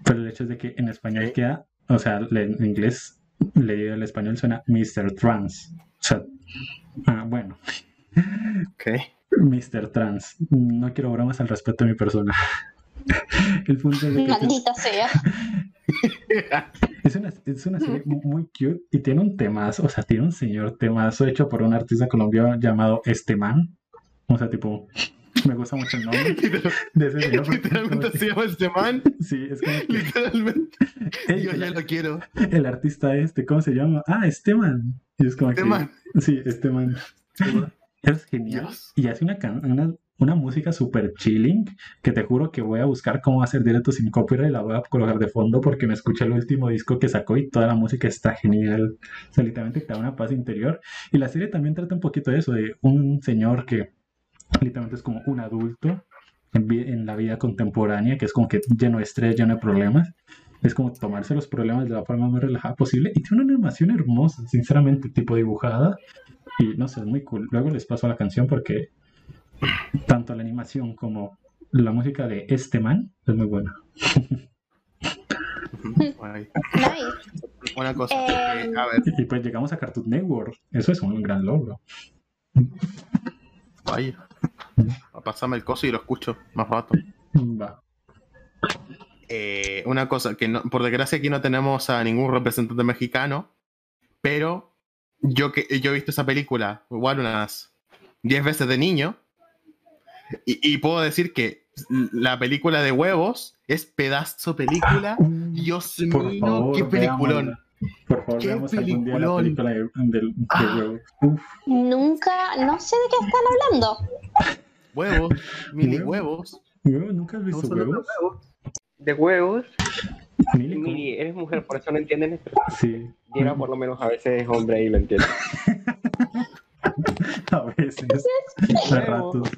pero el hecho es de que en español queda, o sea, le- en inglés, leído el español suena Mr. Trans, o sea, ah, bueno. Ok. Mr. Trans. No quiero bromas al respecto de mi persona. El punto es de que Maldita sea. es una, es una serie mu- muy cute y tiene un temazo, o sea, tiene un señor temazo hecho por un artista colombiano llamado Esteman. O sea, tipo, me gusta mucho el nombre de ese señor. Literalmente se llama este man. Sí, es como que Literalmente. "Ey, Yo ya lo quiero. el artista este, ¿cómo se llama? Ah, Esteman. Y es como Este que, man. sí, Esteman. Es genial. Dios. Y hace una, can- una, una música súper chilling que te juro que voy a buscar cómo hacer directo sin copyright la voy a colocar de fondo porque me escuché el último disco que sacó y toda la música está genial. O sea, te da una paz interior. Y la serie también trata un poquito de eso, de un señor que literalmente es como un adulto en, en la vida contemporánea, que es como que lleno de estrés, lleno de problemas. Es como tomarse los problemas de la forma más relajada posible y tiene una animación hermosa, sinceramente, tipo dibujada. Y no sé, es muy cool. Luego les paso la canción porque tanto la animación como la música de este man es muy buena. Nice. Una cosa. Eh, eh, a ver, Y, y pues llegamos a Cartoon Network. Eso es un gran logro. vaya. Pásame el coso y lo escucho más rato. Va. Eh, una cosa que no- por desgracia aquí no tenemos a ningún representante mexicano, pero yo que yo he visto esa película igual unas 10 veces de niño y, y puedo decir que la película de huevos es pedazo película. Dios Por mío, qué peliculón. veámosla. Por favor, Qué veamos algún día la peliculón. película de, del- de Ah. huevos. Uf, Nunca, no sé de qué están hablando. Huevos, mini Huevos. huevos. huevos, ¿Nunca has visto huevos? de huevos. De huevos. Mili, eres mujer, por eso no entiendes. Sí. Llega por lo menos a veces es hombre y lo entiende. A veces. A ratos.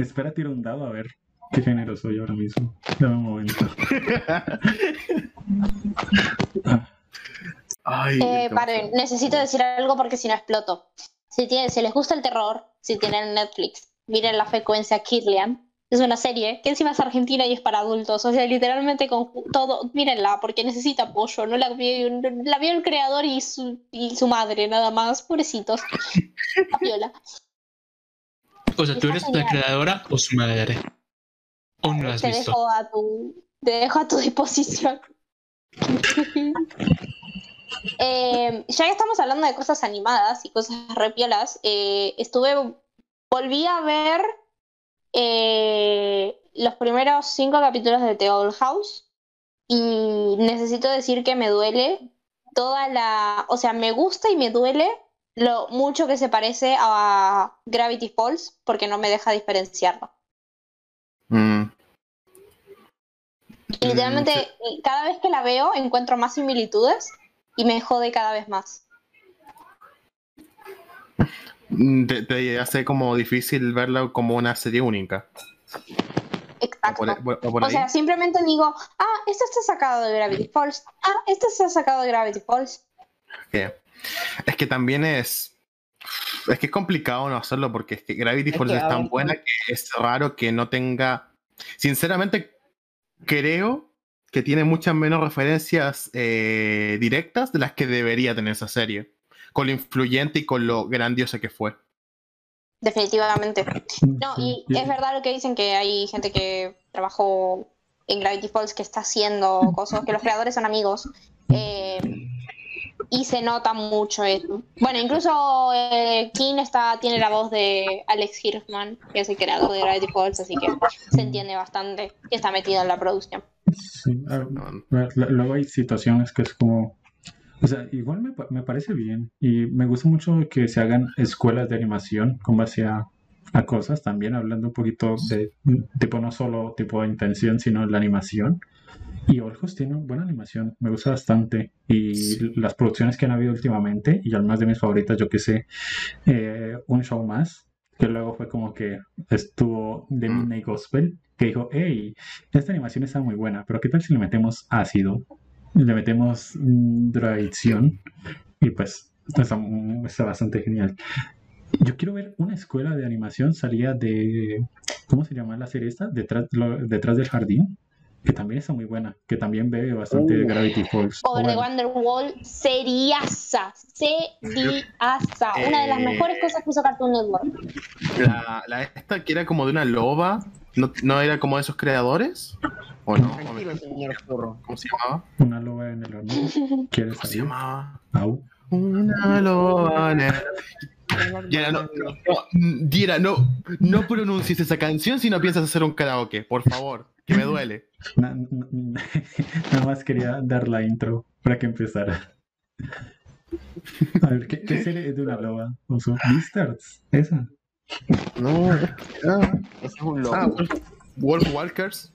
Espera, tiro un dado a ver qué género soy ahora mismo. Dame un momento. Ay, Eh, paren, necesito decir algo porque si no exploto. Si, tiene, si les gusta el terror, si tienen Netflix, miren la frecuencia Kirlian. Es una serie que encima es argentina y es para adultos. O sea, literalmente con todo. Mírenla porque necesita apoyo. No la vio, la vio el creador y su, y su madre, nada más. Pobrecitos. La viola. O sea, ¿tú eres la creadora o su madre? ¿O no la has Te visto? dejo a tu, te dejo a tu disposición. Eh, ya que estamos hablando de cosas animadas y cosas repiolas, eh, estuve, volví a ver eh, los primeros cinco capítulos de The Old House y necesito decir que me duele toda la, o sea, me gusta y me duele lo mucho que se parece a Gravity Falls porque no me deja diferenciarlo. Mm, Y literalmente, Mm, cada vez que la veo, encuentro más similitudes y me jode cada vez más. mm, te, te hace como difícil verla como una serie única. Exacto. Por- por- por O sea, simplemente digo, ah, esto está sacado de Gravity Falls. Ah, esto está sacado de Gravity Falls. Es que también es. Es que es complicado no hacerlo porque es que Gravity Es Falls que, es tan ver, buena que es raro que no tenga. Sinceramente, creo que tiene muchas menos referencias eh, directas de las que debería tener esa serie. Con lo influyente y con lo grandiosa que fue. Definitivamente. No, y es verdad lo que dicen que hay gente que trabajó en Gravity Falls que está haciendo cosas, que los creadores son amigos. Eh, y se nota mucho eso. Bueno, incluso eh, King está, tiene la voz de Alex Hirschman, que es el creador de Gravity Falls, así que se entiende bastante que está metido en la producción. Sí, luego hay situaciones que es como, o sea, igual me, me parece bien y me gusta mucho que se hagan escuelas de animación con base a, a cosas, también hablando un poquito de, tipo, no solo tipo de intención, sino la animación. Y Olhos tiene buena animación, me gusta bastante. Y las producciones que han habido últimamente, y además de mis favoritas, yo que sé, eh, un show más, que luego fue como que estuvo de Mm. Midnight Gospel, que dijo, hey, esta animación está muy buena, pero ¿qué tal si le metemos ácido? Le metemos mm, drogadicción y pues está, está bastante genial. Yo quiero ver una escuela de animación salida de, ¿cómo se llama la serie esta? Detrás, lo- detrás del jardín, que también está muy buena, que también ve bastante de Uh. Gravity Falls. Over the Bueno, Wonderwall, seriaza, seriaza. Una de las Eh. mejores cosas que hizo Cartoon Network. La, la esta que era como de una loba, ¿no, no era como de esos creadores? ¿O no? ¿O Tranquilo, señor. ¿Cómo se llamaba? una loba en el horno. ¿Quieres ¿Cómo se llamaba? Au. Una loba en el- Diera, no, no, no, Diera, no, no pronuncies esa canción si no piensas hacer un karaoke, por favor, que me duele. Na- na- Nada más quería dar la intro para que empezara. A ver, ¿qué, qué serie es de una loba? Uso Beastars, esa. No, Ese es un loco. ah, Wolf Walkers.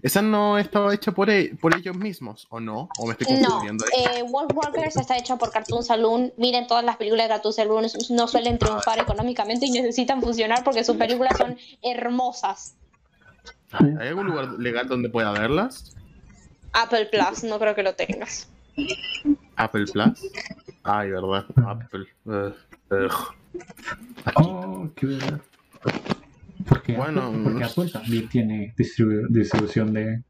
Esa no estaba hecha por, e- por ellos mismos, ¿o no? ¿O me estoy No, confundiendo? ahí? eh, Wolf Walkers está hecha por Cartoon Saloon. Miren, todas las películas de Cartoon Saloon no suelen triunfar económicamente y necesitan funcionar porque sus películas son hermosas. ¿Hay algún lugar legal donde pueda verlas? Apple Plus, no creo que lo tengas. Apple Plus. Ay, verdad. Apple. Ugh, ugh. Oh, qué verdad. Porque, Bueno, Apple, porque no Apple también tiene distribu- distribución de,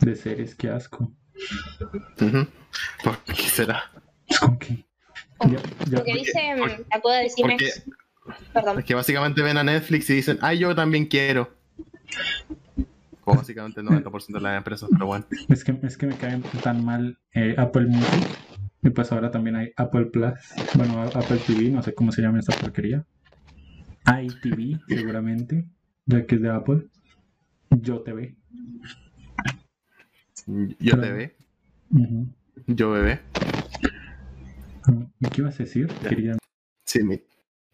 de series, qué asco. ¿Por qué será? Es como que. Ya, ya- Lo que dice, porque- la puedo decir Porque es. Perdón. es que básicamente ven a Netflix y dicen, ay, yo también quiero. Como básicamente el 90% de las empresas, pero bueno. es, que, es que me caen tan mal eh, Apple Music. Y pues ahora también hay Apple Plus. Bueno, Apple TV, no sé cómo se llama esta porquería. iTV, seguramente. Ya que es de Apple. Yo TV. Yo te ve, Ujú. yo bebé. ¿Qué ibas a decir? Quería... Sí, mi,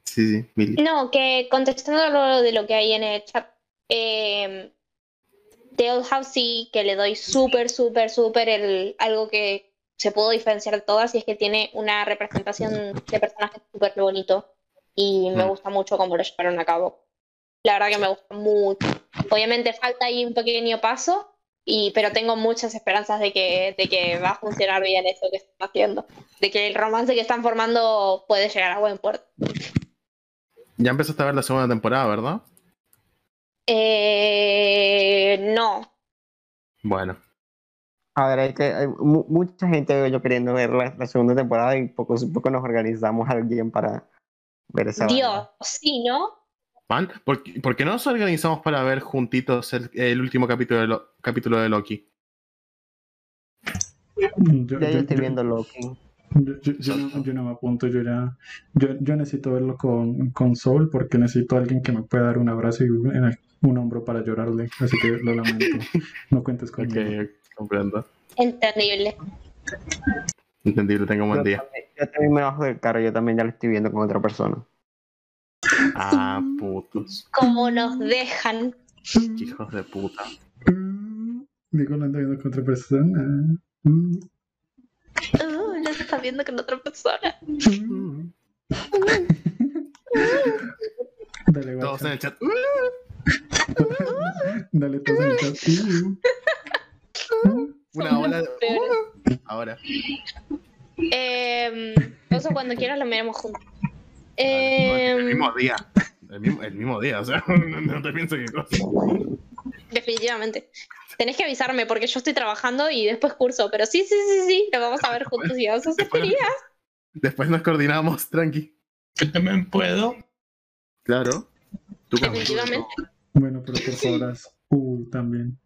sí, sí, Mili. No, que contestando lo de lo que hay en el chat, eh, The Old House sí que le doy súper, súper, súper el algo que se pudo diferenciar de todas y es que tiene una representación de personajes súper bonito y me Mm. gusta mucho cómo lo llevaron a cabo. La verdad que me gusta mucho. Obviamente falta ahí un pequeño paso, y, pero tengo muchas esperanzas de que, de que va a funcionar bien esto que están haciendo, de que el romance que están formando puede llegar a buen puerto. Ya empezaste a ver la segunda temporada, ¿verdad? Eh, no. Bueno. A ver, hay, que, hay mu- mucha gente yo queriendo ver la, la segunda temporada y poco a poco nos organizamos a alguien para ver esa Dios, sí, ¿no? Man, ¿por, qué- por qué no nos organizamos para ver juntitos el, el último capítulo de, Lo- capítulo de Loki? Yo, Ya yo yo- estoy yo- viendo Loki. yo- yo- yo no, yo no me apunto, yo ya. Yo, yo necesito verlo con, con Soul porque necesito a alguien que me pueda dar un abrazo y un, un hombro para llorarle. Así que lo lamento. No cuentes Ok, conmigo. comprendo. Entendible. Entendible, tengo un buen Yo día. también, yo también me bajo del carro, yo también ya lo estoy viendo con otra persona. Ah, putos. Como nos dejan. Hijos de puta. Digo, lo ando viendo con otra persona. Mm, Uh, nos está viendo con otra persona. mm. Dale, Todos guacha. en el chat. Dale, todos en el chat. Una ola de. Ahora. Eh, eso cuando quieras lo miremos juntos. el Eh, mismo día. El mismo, el mismo día, o sea, no, no te pienses qué cosa. definitivamente. Tenés que avisarme porque yo estoy trabajando y después curso. Pero sí, sí, sí, sí. Lo vamos a ver juntos y vamos a hacer Después, después nos coordinamos, tranqui. Yo también puedo. Claro. Tú Definitivamente. Bueno, pero por horas. Uh, también.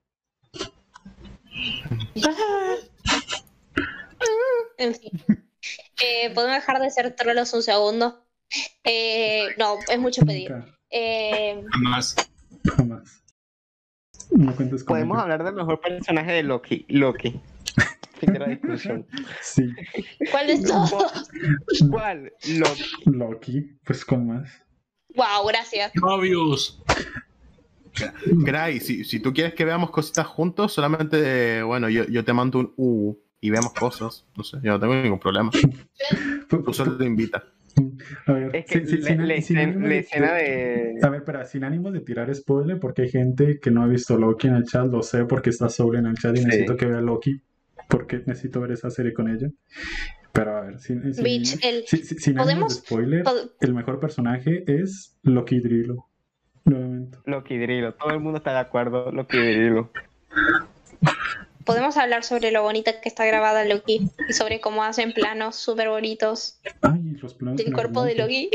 En fin. Eh, ¿Podemos dejar de ser trolos un segundo? Eh, no, es mucho pedir. Eh, Jamás. jamás. No cuentes con Podemos hablar del mejor personaje de Loki. Loki. Discusión. Sí, ¿Cuál de todos? ¿Cuál? Loki. Loki, pues con más. Wow, gracias. Obvious. Gray, si, si tú quieres que veamos cositas juntos, solamente, bueno, yo, yo te mando un U y veamos cosas. No sé, yo no tengo ningún problema. Tú solo te invita. A ver, Es que sí, sí, la, sin- la sin escena, ánimo la de- escena de. A ver, pero sin ánimo de tirar spoiler, porque hay gente que no ha visto Loki en el chat, lo sé porque está sobre en el chat y Sí. necesito que vea Loki, porque necesito ver esa serie con ella. Pero a ver, sin, sin, el- sin- sin- ánimo de ¿podemos- spoiler, el mejor personaje es Loki Drilo. Nuevamente. Loki Drilo. Todo el mundo está de acuerdo. Loki Drilo. Podemos hablar sobre lo bonita que está grabada Loki y sobre cómo hacen planos súper bonitos Ay, los planos. del cuerpo de. Loki.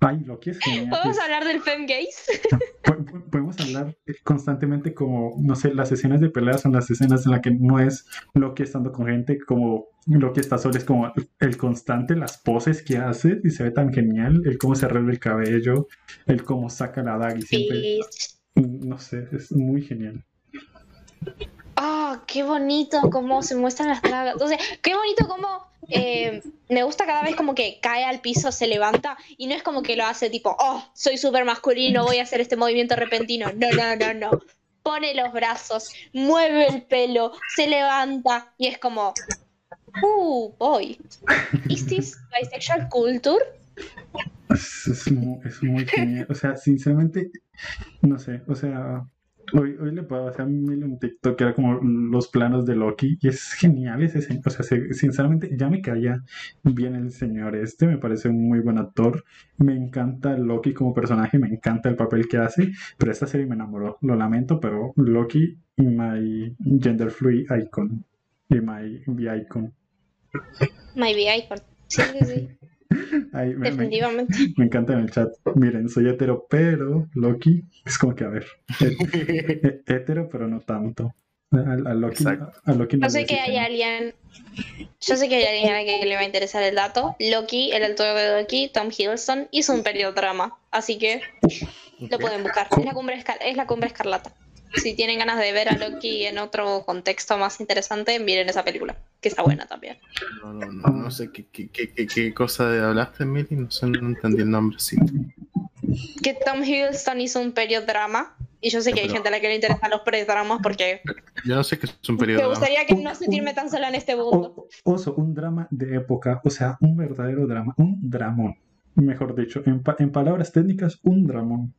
Ay, Loki es genial. Podemos Es- hablar del femgaze. po- po- Podemos hablar constantemente como, no sé, las escenas de peleas son las escenas en las que no es Loki estando con gente, como Loki está solo, es como el constante, las poses que hace y se ve tan genial, el cómo se arregla el cabello, el cómo saca la daga y siempre, Y... no sé, es muy genial. Ah, qué bonito cómo se muestran las dragas. O sea, qué bonito cómo eh, me gusta cada vez como que cae al piso, se levanta y no es como que lo hace tipo, oh, soy súper masculino, voy a hacer este movimiento repentino. No, no, no, no. Pone los brazos, mueve el pelo, se levanta y es como, uh, boy. ¿Is this bisexual culture? Es, es mu- es muy genial. O sea, sinceramente, no sé, o sea, hoy, hoy le puedo hacer mil un TikTok que era como los planos de Loki y es genial ese señor. O sea, se- sinceramente ya me caía bien el señor este, me parece un muy buen actor. Me encanta Loki como personaje, me encanta el papel que hace, pero esta serie me enamoró. Lo lamento, pero Loki, my gender fluid icon y my icon. My be icon. Sí, sí, sí, Ay, me- me- definitivamente. Me encanta en el chat. Miren, soy hetero, pero Loki es como que, a ver, he- he- hetero, pero no tanto. A, a Loki, a Loki no Yo sé que hay alguien. Yo sé que hay alguien a que le va a interesar el dato. Loki, el autor de Loki, Tom Hiddleston, hizo un periodrama. Así que lo pueden buscar. Es la, cumbre escar- es la cumbre escarlata. Si tienen ganas de ver a Loki en otro contexto más interesante, miren esa película, que está buena también. No, no, no, no sé qué, qué, qué, qué, qué cosa de hablaste, Mili, no sé, no entendí el nombre, sí. Que Tom Hiddleston hizo un periodrama. Y yo sé que hay Pero- gente a la que le interesan los periodramas porque Yo no sé qué es un me periodo. gustaría que no sentirme tan sola en este mundo. Oso, un drama de época, o sea, un verdadero drama, un dramón. Mejor dicho, en, pa- en palabras técnicas, un dramón.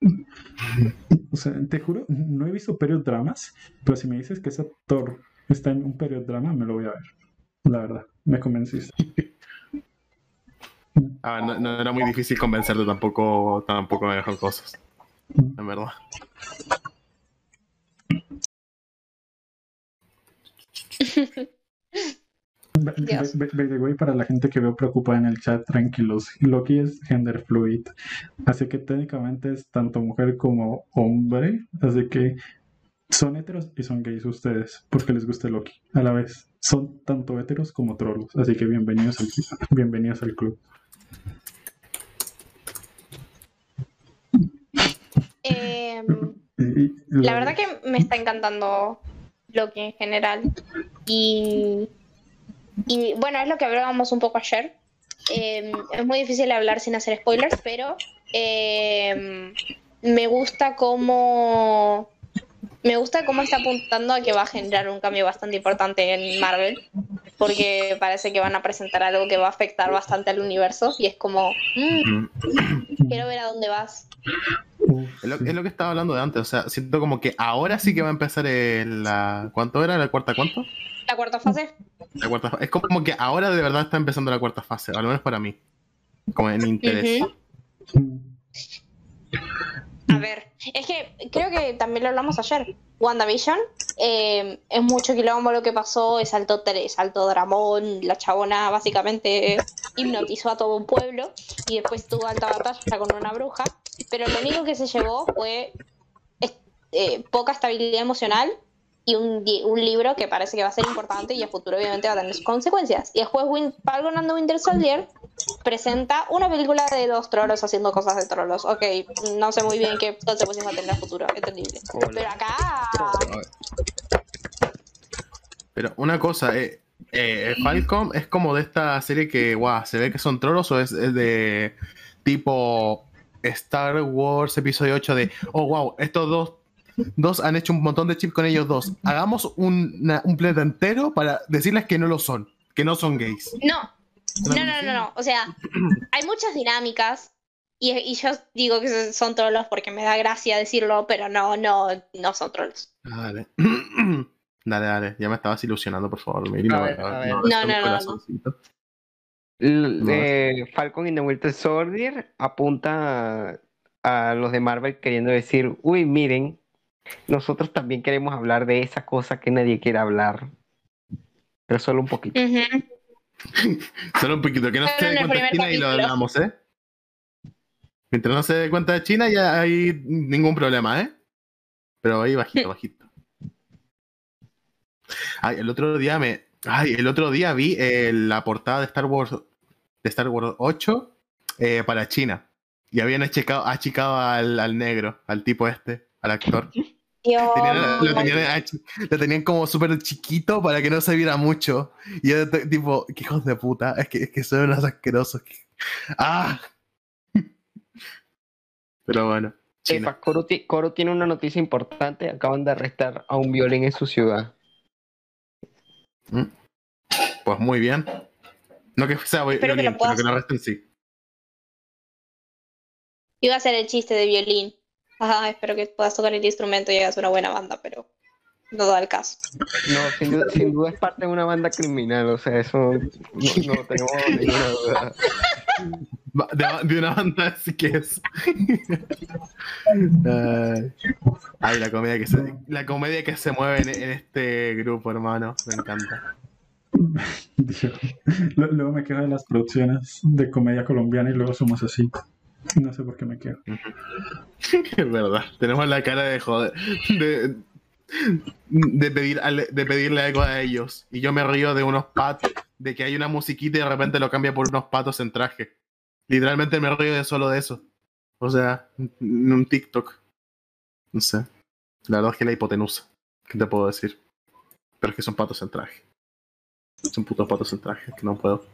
O sea, te juro, no he visto periodramas, pero si me dices que ese actor está en un periodrama, me lo voy a ver. La verdad, me convenciste. Ah, no, no era muy difícil convencerte tampoco, tampoco me dejan cosas. En verdad. By- Dios. by- by the way, para la gente que veo preocupada en el chat, tranquilos. Loki es gender fluid. Así que técnicamente es tanto mujer como hombre. Así que son heteros y son gays ustedes, porque les gusta Loki. A la vez, son tanto heteros como trolos. Así que bienvenidos al, bienvenidos al club. Em, La verdad que me está encantando Loki en general. Y, y bueno, es lo que hablábamos un poco ayer. Eh, es muy difícil hablar sin hacer spoilers, pero eh, me gusta cómo me gusta cómo está apuntando a que va a generar un cambio bastante importante en Marvel, porque parece que van a presentar algo que va a afectar bastante al universo y es como, mm, quiero ver a dónde vas. Es lo, es lo que estaba hablando de antes, o sea, siento como que ahora sí que va a empezar el, la... ¿Cuánto era? ¿La cuarta cuánto? La cuarta fase, Es como que ahora de verdad está empezando la cuarta fase, al menos para mí. Como en interés. A ver, es que creo que también lo hablamos ayer. WandaVision eh, es mucho quilombo lo que pasó, es alto, es alto dramón, la chabona básicamente hipnotizó a todo un pueblo y después tuvo alta batalla con una bruja, pero lo único que se llevó fue eh, poca estabilidad emocional y un, un libro que parece que va a ser importante y a futuro obviamente va a tener sus consecuencias. Y después Win Falcon and the Winter Soldier presenta una película de dos trolos haciendo cosas de trolos. Ok, no sé muy bien qué consecuencias va a tener a futuro, entendible. Hola. Pero acá... Pero una cosa, eh, eh, Falcom es como de esta serie que, guau, se ve que son trolos o es, es de tipo Star Wars episodio 8 de, oh, wow, estos dos, dos han hecho un montón de chips con ellos dos. Hagamos una- un planeta entero para decirles que no lo son, que no son gays. No, no, no, no, no. O sea, hay muchas dinámicas y, y yo digo que son trolos porque me da gracia decirlo, pero no, no, no son trolos. Dale. Dale, dale, ya me estabas ilusionando, por favor, Miri. A No, ver, a ver. No, no, no, no, eh, Falcon y the Winter Soldier apunta a, a los de Marvel queriendo decir, uy, miren, nosotros también queremos hablar de esa cosa que nadie quiere hablar. Pero solo un poquito. Solo un poquito, que no Solo se dé cuenta China y lo hablamos, ¿eh? Mientras no se dé cuenta de China, ya hay ningún problema, ¿eh? Pero ahí bajito, bajito. Ay, el otro día me. Ay, el otro día vi eh, la portada de Star Wars de Star Wars 8 eh, para China. Y habían achicado, achicado al, al negro, al tipo este, al actor. Dios. Tenían- lo, tenían, ach- lo tenían como súper chiquito para que no se viera mucho. Y yo, tipo, qué hijos de puta. Es que, es que son unos asquerosos. que- ¡Ah! Pero bueno. Epa, Coro, ti- Coro tiene una noticia importante. Acaban de arrestar a un violín en su ciudad. Pues muy bien. No que sea vi- Espero que violín, lo puedas- pero que lo resten sí. Iba a ser el chiste de violín. Ajá, espero que puedas tocar el instrumento y hagas una buena banda, pero no da el caso. No, sin duda, sin duda es parte de una banda criminal. O sea, eso no, no tenemos ninguna duda. De, de una banda así que es. Ay. Ay, la comedia que se, la comedia que se mueve en, en este grupo, hermano. Me encanta. Luego me quejo de las producciones de comedia colombiana y luego somos así. No sé por qué me quejo. Es verdad. Tenemos la cara de joder. De, pedir, de pedirle algo a ellos. Y yo me río de unos patos. De que hay una musiquita y de repente lo cambia por unos patos en traje. Literalmente me río de solo de eso. O sea, en un TikTok. No sé. La verdad es que la hipotenusa. ¿Qué te puedo decir? Pero es que son patos en traje. Son putos patos en traje, que no puedo.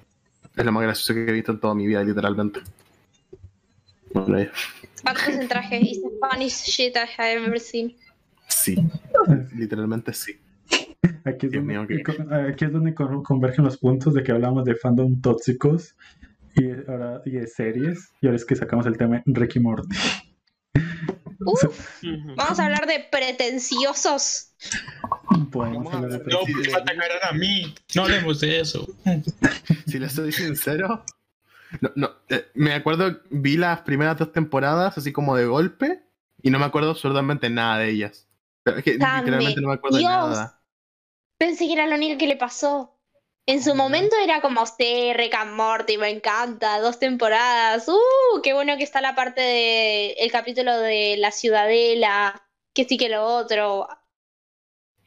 Es lo más gracioso que he visto en toda mi vida, literalmente. Bueno, ya. Patos en traje is the funniest shit I have ever seen. Sí, literalmente sí. Aquí es, donde, co- aquí es donde con- convergen los puntos de que hablamos de fandom tóxicos y ahora y de series y ahora es que sacamos el tema Ricky Morty. Uf, vamos a hablar de pretenciosos. Podemos hablar de hablar- No, me atacarán a mí. No hablemos de eso. Si le soy sincero, no, no, eh, me acuerdo, vi las primeras dos temporadas así como de golpe y no me acuerdo absolutamente nada de ellas. Pero es que Dame literalmente no me acuerdo de Dios. nada. Pensé que era lo único que le pasó. En su momento era como, Rick and Morty, me encanta, dos temporadas. ¡Uh! Qué bueno que está la parte de el capítulo de la ciudadela, que sí que lo otro.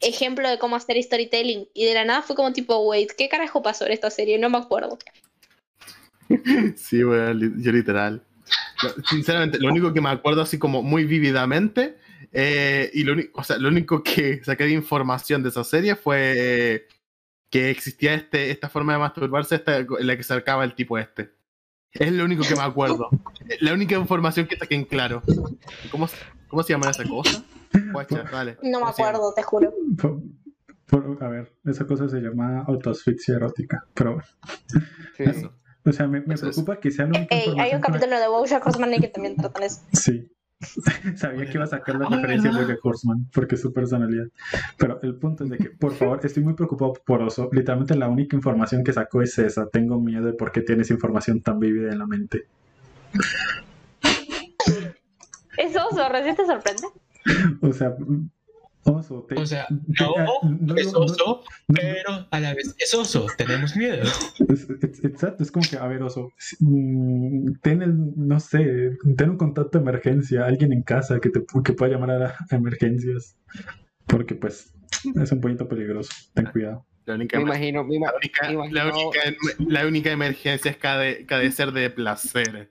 Ejemplo de cómo hacer storytelling. Y de la nada fue como tipo, wait, ¿qué carajo pasó en esta serie? No me acuerdo. Sí, weón, yo literal. Sinceramente, lo único que me acuerdo así como muy vívidamente, eh, y lo, o sea, lo único que saqué de información de esa serie fue eh, que existía este, esta forma de masturbarse esta, en la que se sacaba el tipo este. Es lo único que me acuerdo. La única información que saqué en claro. ¿Cómo, se- cómo se llama esa cosa? Guacha, dale. No me acuerdo, te juro. Por- por- a ver, esa cosa se llama autoasfixia erótica, pero bueno. Sí. Eso. O sea, me, preocupa que sea la única Ey, hay un capítulo de Bojack Horseman que también tratan eso. Sí. Sabía que iba a sacar la referencia de Bojack Horseman porque es su personalidad. Pero el punto es de que, por favor, estoy muy preocupado por Oso. Literalmente la única información que sacó es esa. Tengo miedo de por qué tiene esa información tan vívida en la mente. Es oso, recién te sorprende. O sea, Oso, te- O sea, te- no, no, es no, no, oso, no, pero a la vez es oso. Tenemos miedo. Es- es- Exacto, es como que, a ver, oso, si- mm, ten el, no sé, ten un contacto de emergencia, alguien en casa que te que pueda llamar a, a emergencias. Porque pues Es un poquito peligroso. Ten cuidado. La única, Me imagino, me la única- me la imagino- única- la única emergencia es carecer de placer.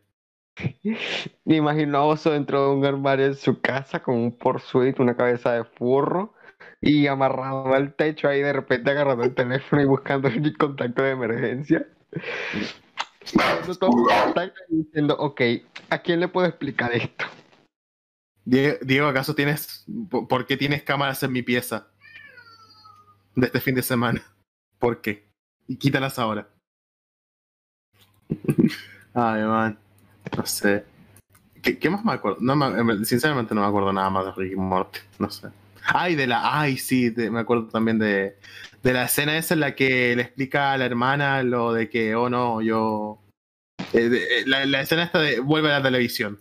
Me imagino a Oso dentro de un armario en su casa con un porsuit, una cabeza de furro y amarrado al techo ahí de repente agarrando el teléfono y buscando el contacto de emergencia. Y diciendo, ok, ¿a quién le puedo explicar esto? Die- Diego, ¿acaso tienes. po- ¿Por qué tienes cámaras en mi pieza? De este fin de semana. ¿Por qué? Y quítalas ahora. Ay, man. No sé. ¿Qué, qué más me acuerdo? No me- em, sinceramente no me acuerdo nada más de Ricky Morty. No sé. Ay, de la. Ay, sí, de- me acuerdo también de. De la escena esa en la que le explica a la hermana lo de que, oh no, yo. eh, de- eh, la, la escena esta de vuelve a la televisión.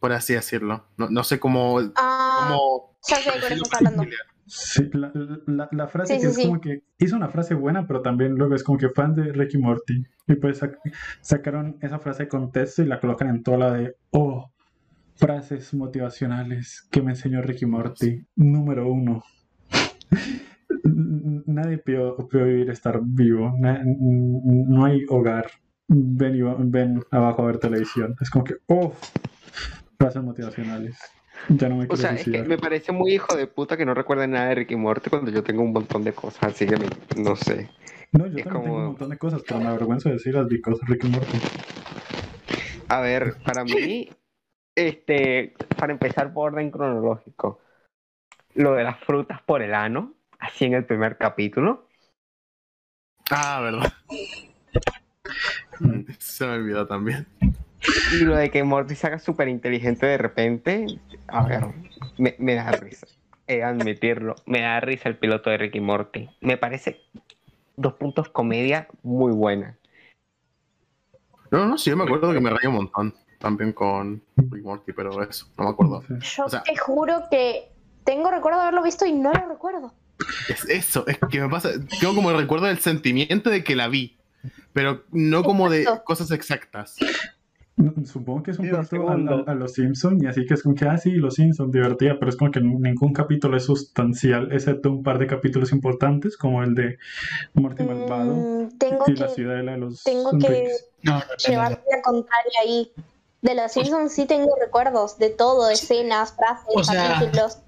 Por así decirlo. No, no sé cómo. Ah, cómo ya sé de estás hablando. Sí, la, la- la frase Sí, que sí, es como que hizo una frase buena, pero también luego es como que fan de Ricky Morty. Y pues sac- sacaron esa frase de contexto y la colocan en toda la de, oh, frases motivacionales que me enseñó Ricky Morty. Número uno. Nadie pidió, vivir estar vivo. Na- no hay hogar. Ven, ven abajo a ver televisión. Es como que, oh, frases motivacionales. Ya no me O sea, es que me parece muy hijo de puta que no recuerde nada de Ricky Morty cuando yo tengo un montón de cosas, así que me- no sé. No, yo Es también tengo un montón de cosas, pero me avergüenzo de decirlas because Ricky Morty. A ver, para mí, este, para empezar por orden cronológico, lo de las frutas por el ano, así en el primer capítulo, Ah, verdad. Se me olvidó también. Y lo de que Morty se haga súper inteligente de repente, a ver, me, me da risa. He de admitirlo, me da risa el piloto de Ricky Morty. Me parece dos puntos comedia muy buena. No, no, sí, yo me acuerdo que me reí un montón. También con Rick Morty, pero eso, no me acuerdo. Yo O sea- te juro que tengo recuerdo de haberlo visto y no lo recuerdo. Es eso, es que me pasa. Tengo como el recuerdo del sentimiento de que la vi, pero no como de cosas exactas. Supongo que es un poquito a, a- a los Simpsons, y así que es como que, ah, sí, los Simpsons, divertida, pero es como que ningún capítulo es sustancial, excepto un par de capítulos importantes, como el de Morty Malvado Mm, tengo y la que, ciudadela de los tengo que Ricks. No, llevar la contraria ahí. De los Simpsons sí tengo recuerdos de todo, escenas, frases, O sea, capítulos.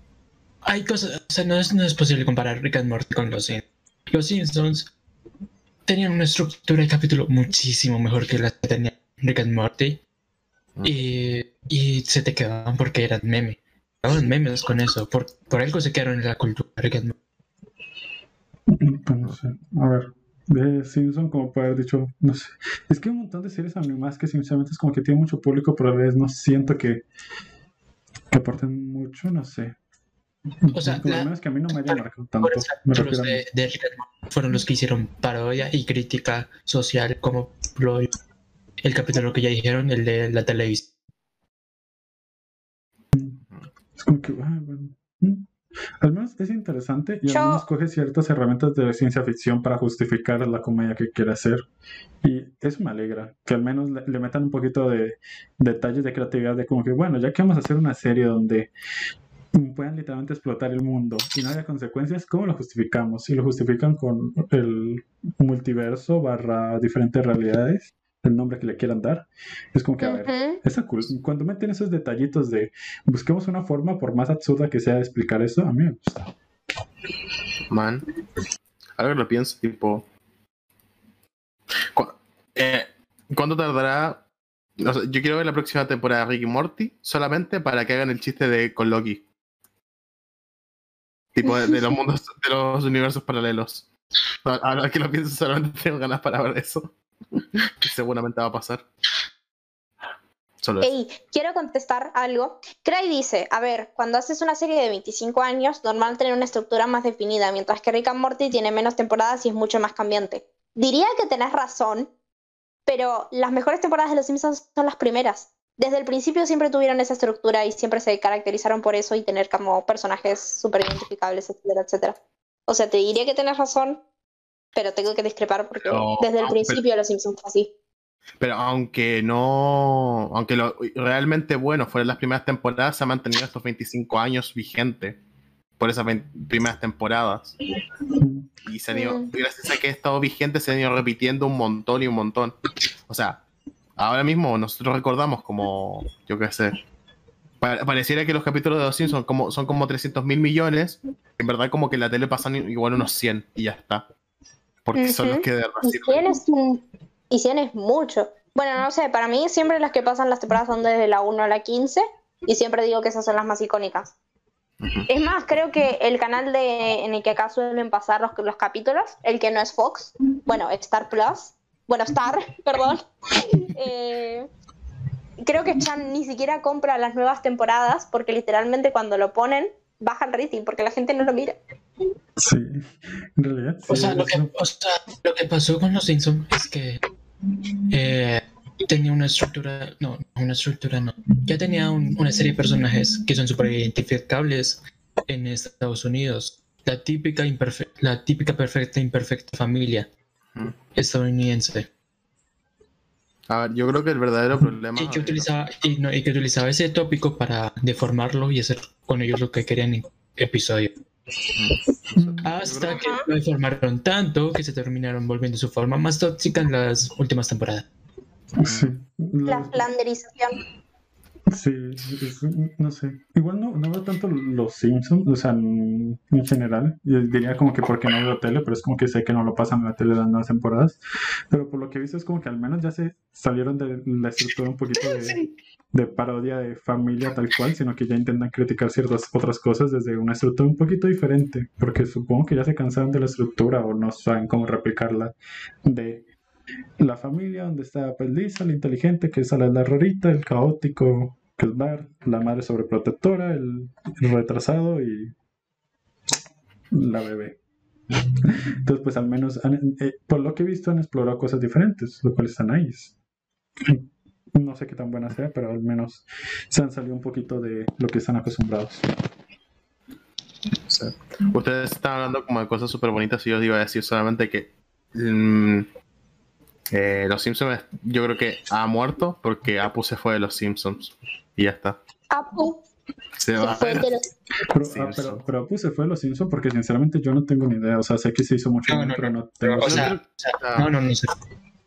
Hay cosas, o sea, no es, no es posible comparar Rick and Morty con los Simpsons. Los Simpsons tenían una estructura de capítulo muchísimo mejor que la que tenía Rick and Morty. Y, y se te quedaban porque eran meme. Quedaban memes con eso. Por, por algo se quedaron en la cultura Rick and Morty. Pues no sé, a ver, de Simpson, como puede haber dicho, no sé, es que hay un montón de series animadas que sinceramente es como que tienen mucho público, pero a la vez no siento que, que aporten mucho, no sé. O sea, por lo menos que a mí no me haya marcado tanto. A de, de Rick and Morty fueron los que hicieron parodia y crítica social, como lo- el capítulo que ya dijeron, el de la televisión. Es como que, ah, bueno. mm. Al menos es interesante y Yo- al menos coge ciertas herramientas de ciencia ficción para justificar la comedia que quiere hacer. Y eso me alegra, que al menos le, le metan un poquito de detalles de creatividad de como que, bueno, ya que vamos a hacer una serie donde puedan literalmente explotar el mundo y no haya consecuencias, ¿cómo lo justificamos? Y lo justifican con el multiverso barra diferentes realidades, el nombre que le quieran dar. Es como que, a ver, Ujú. Está cool. Cuando meten esos detallitos de busquemos una forma, por más absurda que sea, de explicar eso, a mí me gusta. Man. Ahora que lo pienso, tipo. cu- eh, ¿Cuánto tardará? o sea, yo quiero ver la próxima temporada de Ricky Morty solamente para que hagan el chiste de con Loki. Tipo de, de los mundos, de los universos paralelos. Ahora que lo pienso, solamente tengo ganas para ver eso. Que seguramente va a pasar. Solo. Ey, quiero contestar algo. Cray dice, a ver, cuando haces una serie de 25 años, normal tener una estructura más definida, mientras que Rick and Morty tiene menos temporadas y es mucho más cambiante. Diría que tenés razón, pero las mejores temporadas de Los Simpsons son las primeras. Desde el principio siempre tuvieron esa estructura y siempre se caracterizaron por eso y tener como personajes súper identificables, etcétera, etcétera. O sea, te diría que tenés razón, pero tengo que discrepar porque Pero- desde el pero- principio Los Simpsons fue así. Pero aunque no. Aunque lo realmente bueno fueron las primeras temporadas, se ha mantenido estos 25 años vigente. por esas primeras temporadas. Y se han ido, Mm. gracias a que ha estado vigente, se han ido repitiendo un montón y un montón. O sea, ahora mismo nosotros recordamos como, yo qué sé, pa- pareciera que los capítulos de Los Simpsons como, son como 300 mil millones. En verdad, como que en la tele pasan igual unos 100 y ya está. Porque son los Ujú. que de verdad Y sirven. 100 es, un- y 100 es mucho. Bueno, no sé, para mí siempre las que pasan las temporadas son desde la 1 a la 15 y siempre digo que esas son las más icónicas. Ujú. Es más, creo que el canal de, en el que acá suelen pasar los, los capítulos, el que no es Fox, bueno, Star Plus, bueno, Star, perdón, eh, creo que Chan ni siquiera compra las nuevas temporadas porque literalmente cuando lo ponen baja el rating porque la gente no lo mira. Sí, en realidad. Sí, O sea, lo que, eso- o sea, lo que pasó con los Simpsons es que eh, tenía una estructura, no, una estructura no, ya tenía un- una serie de personajes que son súper identificables en Estados Unidos. La típica, imperfe- la típica perfecta imperfecta familia Ujú. estadounidense. A ver, yo creo que el verdadero problema. Y que, utilizaba, y, no, y que utilizaba ese tópico para deformarlo y hacer con ellos lo que querían en episodio. Hasta que lo deformaron tanto que se terminaron volviendo su forma más tóxica en las últimas temporadas. Sí, La la- flanderización. sí, es- no sé. Igual no, no veo tanto los Simpsons, o sea, en, en general. Yo diría como que porque no veo tele, pero es como que sé que no lo pasan en la tele las nuevas temporadas. Pero por lo que he visto es como que al menos ya se salieron de la estructura un poquito de, de parodia de familia tal cual, sino que ya intentan criticar ciertas otras cosas desde una estructura un poquito diferente, porque supongo que ya se cansaron de la estructura o no saben cómo replicarla de la familia donde está pues Lisa, la inteligente, que es la, la rarita, el caótico, que es Bart, la madre sobreprotectora, el, retrasado y la bebé. Entonces, pues al menos, eh, por lo que he visto, han explorado cosas diferentes, lo cual está nice. No sé qué tan buena sea, pero al menos se han salido un poquito de lo que están acostumbrados. Ustedes están hablando como de cosas súper bonitas y yo os iba a decir solamente que mm, eh, los Simpsons yo creo que ha muerto porque Apu se fue de los Simpsons y ya está. Apu Se se va fue de los- Pero, ah, Simpson. pero, pero Apu se fue a los Simpsons porque sinceramente yo no tengo ni idea. O sea, sé que se hizo mucho, No, pero no. no tengo. O sea, o sea, no, no, no sé.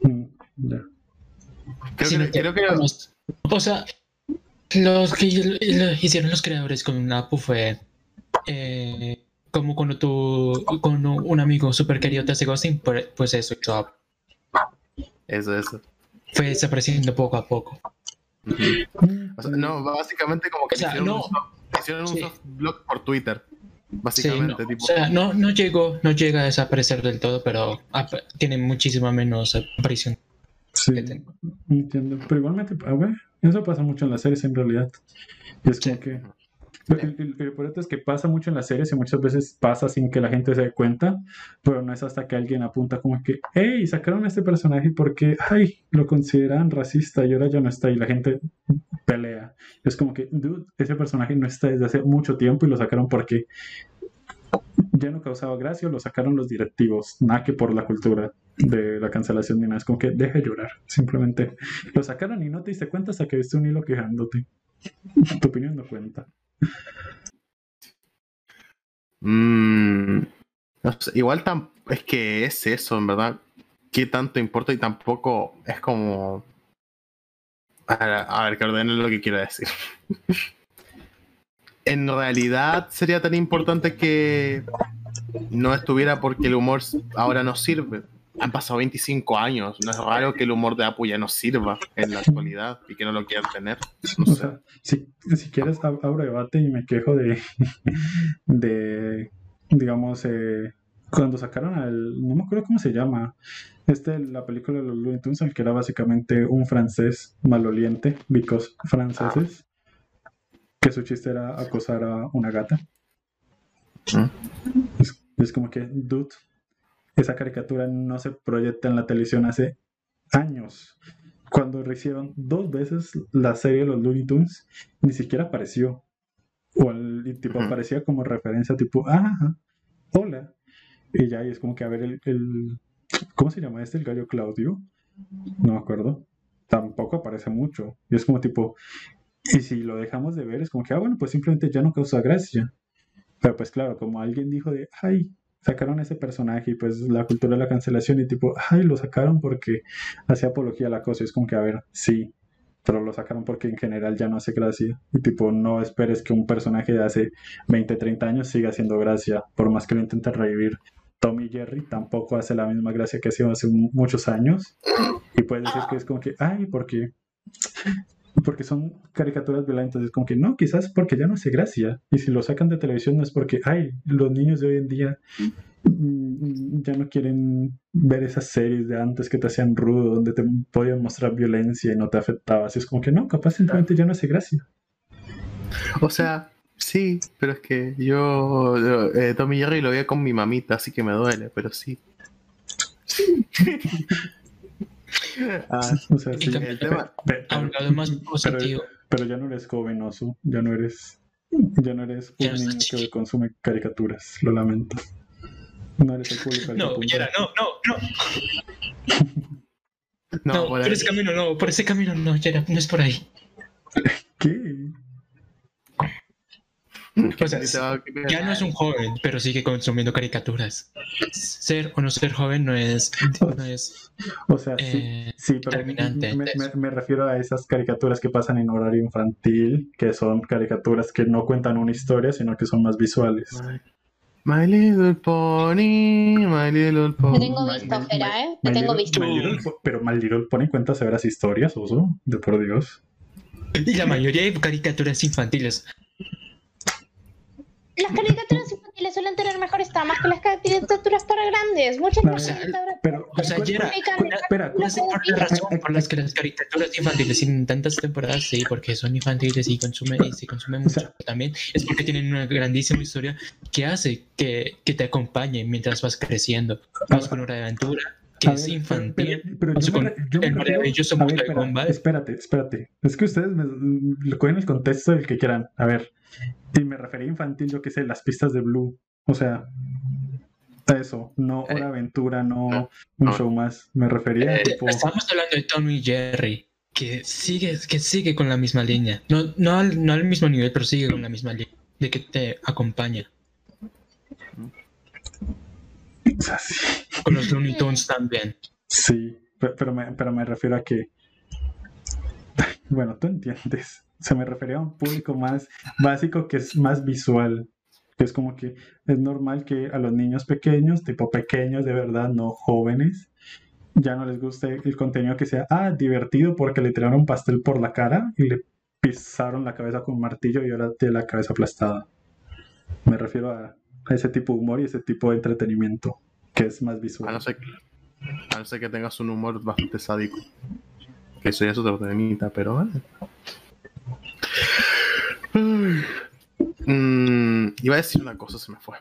Mm, ya. Creo Sino que, creo que los- o sea, los que hicieron los creadores con Apu fue eh, como cuando tú, con un amigo super querido te hace ghosting, pues pues eso Apu. eso, eso. Fue desapareciendo poco a poco. O sea, no, básicamente como que O sea, hicieron, no. un, soft, hicieron un Sí. soft blog por Twitter. Sí, Básicamente, no, tipo. o sea, no, no llegó, no llega a desaparecer del todo, pero tiene muchísima menos aparición Sí, entiendo. Pero igualmente, a ver, eso pasa mucho en las series en realidad. Es como que. El, el, el es que pasa mucho en las series y muchas veces pasa sin que la gente se dé cuenta, pero no es hasta que alguien apunta como que, hey, sacaron a este personaje porque, ay, lo consideran racista y ahora ya no está y la gente pelea. Es como que, dude, ese personaje no está desde hace mucho tiempo y lo sacaron porque ya no causaba gracia, lo sacaron los directivos, nada que por la cultura de la cancelación ni nada. Es como que deja de llorar, simplemente lo sacaron y no te diste cuenta hasta que viste un hilo quejándote. Tu opinión no cuenta. Mm, igual tam- es que es eso, en verdad. ¿Qué tanto importa? Y tampoco es como. A ver, a ver, que lo que quiero decir. en realidad sería tan importante que no estuviera porque el humor ahora no sirve. Han pasado 25 años. No es raro que el humor de Apu ya no sirva en la actualidad y que no lo quieran tener. No O sé. sea, si, si quieres, ab- abro debate y me quejo de, de digamos, eh, cuando sacaron al, no me acuerdo cómo se llama, este, la película de los Looney Tunes, el que era básicamente un francés maloliente, because franceses, que su chiste era acosar a una gata. Es, es como que, dude, esa caricatura no se proyecta en la televisión hace años. Cuando rehicieron dos veces la serie de los Looney Tunes, ni siquiera apareció. O el tipo aparecía como referencia, tipo, ah, hola. Y ya, y es como que a ver el, el- ¿Cómo se llama este? El gallo Claudio. No me acuerdo. Tampoco aparece mucho. Y es como tipo. Y si lo dejamos de ver, es como que, ah, bueno, pues simplemente ya no causa gracia. Pero pues claro, como alguien dijo de, ay, sacaron ese personaje y pues la cultura de la cancelación y tipo, ay, lo sacaron porque hacía apología a la cosa. Es como que, a ver, sí, pero lo sacaron porque en general ya no hace gracia. Y tipo, no esperes que un personaje de hace 20, 30 años siga haciendo gracia, por más que lo intenten revivir. Tommy Jerry tampoco hace la misma gracia que hacía hace muchos años. Y puedes decir que es como que, ay, porque porque son caricaturas violentas. Es como que no, quizás porque ya no hace gracia. Y si lo sacan de televisión no es porque, ay, los niños de hoy en día mm, ya no quieren ver esas series de antes que te hacían rudo, donde te podían mostrar violencia y no te afectaba. Así es como que no, capaz simplemente ya no hace gracia. O sea, sí, pero es que yo, eh, Tommy Jerry lo veía con mi mamita, así que me duele, pero sí. Ah, o sea, sí. El tema- más positivo. Pero ya no eres joven, Osu. Ya no eres. Ya no eres un no niño que consume caricaturas. Lo lamento. No eres el público No. Yera, no, no, no. No, No, por por ese camino no, por ese camino no, Yera, no es por ahí. ¿Qué? O sea. Ya no es un joven, pero sigue consumiendo caricaturas. Ser o no ser joven no es, no es O sea, sí. eh, Sí, pero me, refiero a esas caricaturas que pasan en horario infantil, que son caricaturas que no cuentan una historia, sino que son más visuales. My, my little pony, my little pony. Te tengo visto, Jera, ¿eh? Te tengo visto. My Little Po- pero My Little Pony cuenta severas historias, Oso, de por Dios. Y la mayoría de caricaturas infantiles. Las caricaturas infantiles suelen tener mejores tramas que las caricaturas para grandes. Muchas No, caricaturas Pero, O sea, Yera, una- espera, una razón por las que las caricaturas infantiles tienen tantas temporadas, sí, porque son infantiles y consumen y se consumen O sea- mucho. También es porque tienen una grandísima historia que hace que, que te acompañe mientras vas creciendo. Vas con una aventura que A es ver, infantil. Pero, pero con yo su- me, yo el maravilloso ver, de espera, espérate, espérate. Es que ustedes me, lo cogen el contexto del que quieran. A ver, y me refería a infantil, yo qué sé, las pistas de Blue. O sea, a eso, no Eh, hora aventura, no no, un no. show más. Me refería a Eh, tipo. estamos hablando de Tommy y Jerry, que sigue, que sigue con la misma línea. No, no, al, no al mismo nivel, pero sigue con la misma línea. De que te acompaña. o sea, sí, Con los Looney Tunes también. sí, pe- pero, me, pero me refiero a que. Bueno, tú entiendes. Se me refería a un público más básico que es más visual. Que es como que es normal que a los niños pequeños, tipo pequeños de verdad, no jóvenes, ya no les guste el contenido que sea, ah, divertido porque le tiraron pastel por la cara y le pisaron la cabeza con martillo y ahora tiene la cabeza aplastada. Me refiero a, a ese tipo de humor y ese tipo de entretenimiento que es más A visual. no ser a no ser que tengas un humor bastante sádico. Que eso ya es temita, pero. Ay. Mm, iba a decir una cosa, se me fue.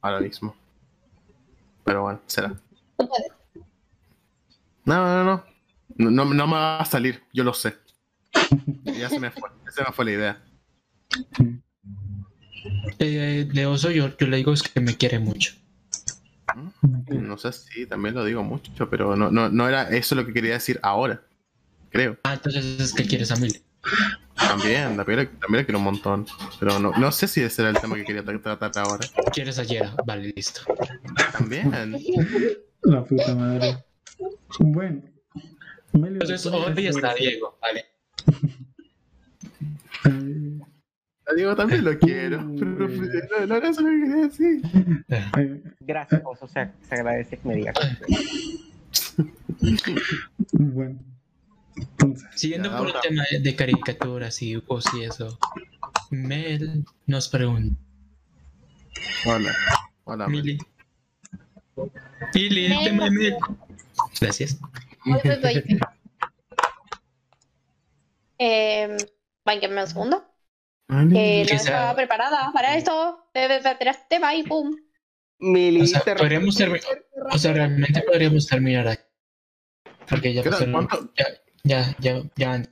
Ahora mismo. Pero bueno, será. No, no, no. No, no, no me va a salir, yo lo sé. Ya se me fue. Se me fue la idea. Eh, de oso yo, yo le digo es que me quiere mucho. No sé si también lo digo mucho, pero no, no, no era eso lo que quería decir ahora. Creo. Ah, entonces es que quieres a Millie. También, también, también le quiero un montón. Pero no, no sé si ese era el tema que quería tra- tratar ahora. Quieres a Yera. Vale, listo. También. La puta madre. Bueno. Melio, Entonces ¿cuál hoy es está Diego. Vale. A Diego también lo quiero. Pero no, no, no era eso lo que quería decir. Gracias, o sea, se agradece que me digas. bueno. Siguiendo Ya, por el tema de, caricaturas y dibujos y eso. Mel nos pregunta. Hola. Hola. Mel. Millie. Millie, el tema de Mel. Gracias. Eh, Bánquenme un segundo. Eh, no estaba preparada para esto. Tras tema y pum. Mili, O sea, te podríamos terminar. O sea, realmente podríamos terminar aquí. Porque ya pasaron- ¿Cuánto? Ya, ya, ya, ya.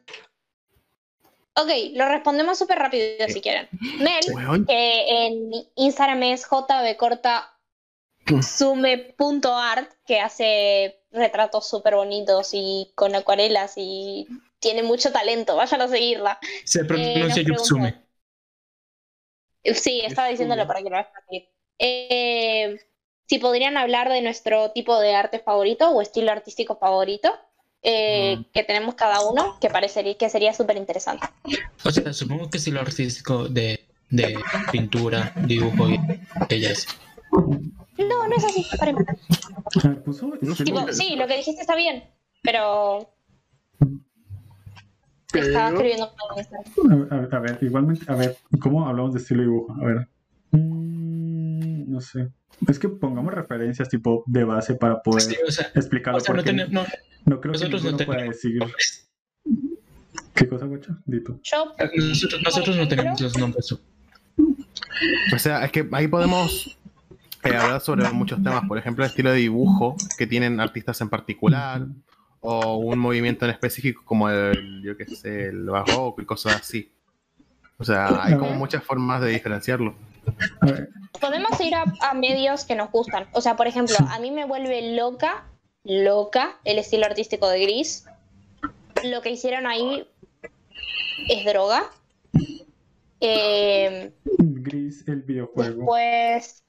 Ok, lo respondemos súper rápido si quieren. Mel, que en Instagram es jb corta sume.art, que hace retratos súper bonitos y con acuarelas y tiene mucho talento. Vayan a seguirla. Se Eh, pronuncia pregunta- Yutsume. Sí, estaba Es diciéndolo para que lo repetir. Eh, si podrían hablar de nuestro tipo de arte favorito o estilo artístico favorito eh, Mm. que tenemos cada uno, que parecería que sería súper interesante. O sea, supongo que estilo artístico de, de pintura, dibujo y ellas. No, no es así. para Tipo, sí, lo que dijiste está bien, pero estaba Pero- escribiendo en Instagram. A, a- a ver, igualmente, a ver, ¿cómo hablamos de estilo dibujo? A ver. Mm, no sé. Es que pongamos referencias tipo de base para poder Sí, o sea, explicarlo. o sea, no, porque tenemos, no, no creo que no pueda decir. nombres. ¿Qué cosa, guacho? Dito. Yo, Nosotros, nosotros no tenemos los nombres. O sea, es que ahí podemos eh, hablar sobre muchos temas, por ejemplo, el estilo de dibujo que tienen artistas en particular, o un movimiento en específico como el, yo qué sé, el barroco y cosas así. O sea, hay como muchas formas de diferenciarlo. Podemos ir a, a medios que nos gustan. O sea, por ejemplo, a mí me vuelve loca, loca el estilo artístico de Gris. Lo que hicieron ahí es droga. Eh, Gris, el videojuego. después,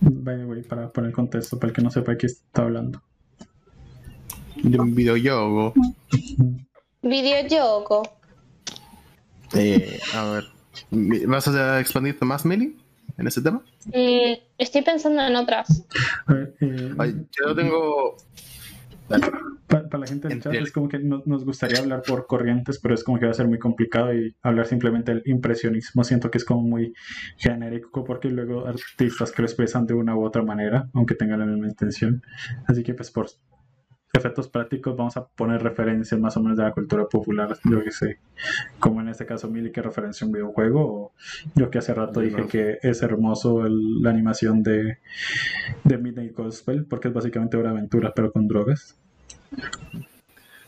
By the way, para poner contexto, para el que no sepa de qué está hablando. De un videojuego. videojuego. Eh, a ver, ¿vas a expandirte más, Meli, en ese tema? Mm, estoy pensando en otras. A ver, eh, Ay, yo tengo... Dale. Para la gente del chat es como que no- nos gustaría hablar por corrientes, pero es como que va a ser muy complicado y hablar simplemente del impresionismo siento que es como muy genérico porque luego artistas que lo expresan de una u otra manera, aunque tengan la misma intención. Así que pues por efectos prácticos vamos a poner referencias más o menos de la cultura popular, yo que sé, como en este caso Mili que referencia un videojuego, o yo que hace rato dije que es hermoso el- la animación de, de Midnight Gospel porque es básicamente una aventura pero con drogas.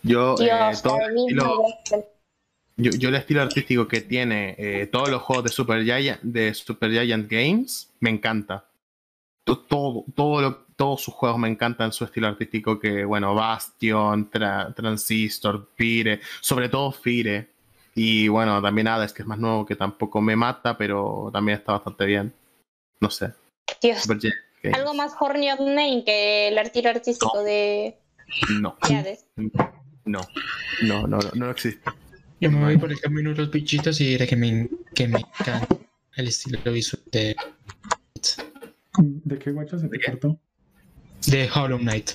Yo, eh, todo el estilo-. Yo, yo el estilo artístico que tiene eh, todos los juegos de Super Giant, de Super Giant Games me encanta. To- Todo, todo lo- todos sus juegos me encantan su estilo artístico que, bueno, Bastion, Tra- Transistor, Fire, sobre todo Fire. Y bueno, también Hades, que es más nuevo, que tampoco me mata, pero también está bastante bien. No sé. Dios, algo más horny of name que el estilo artístico de No, de Hades. no, no, no, no, no existe. Yo me voy por el camino de los bichitos y diré que me, que me encanta el estilo visual de, ¿De qué guacho se te cortó? De Hollow Knight.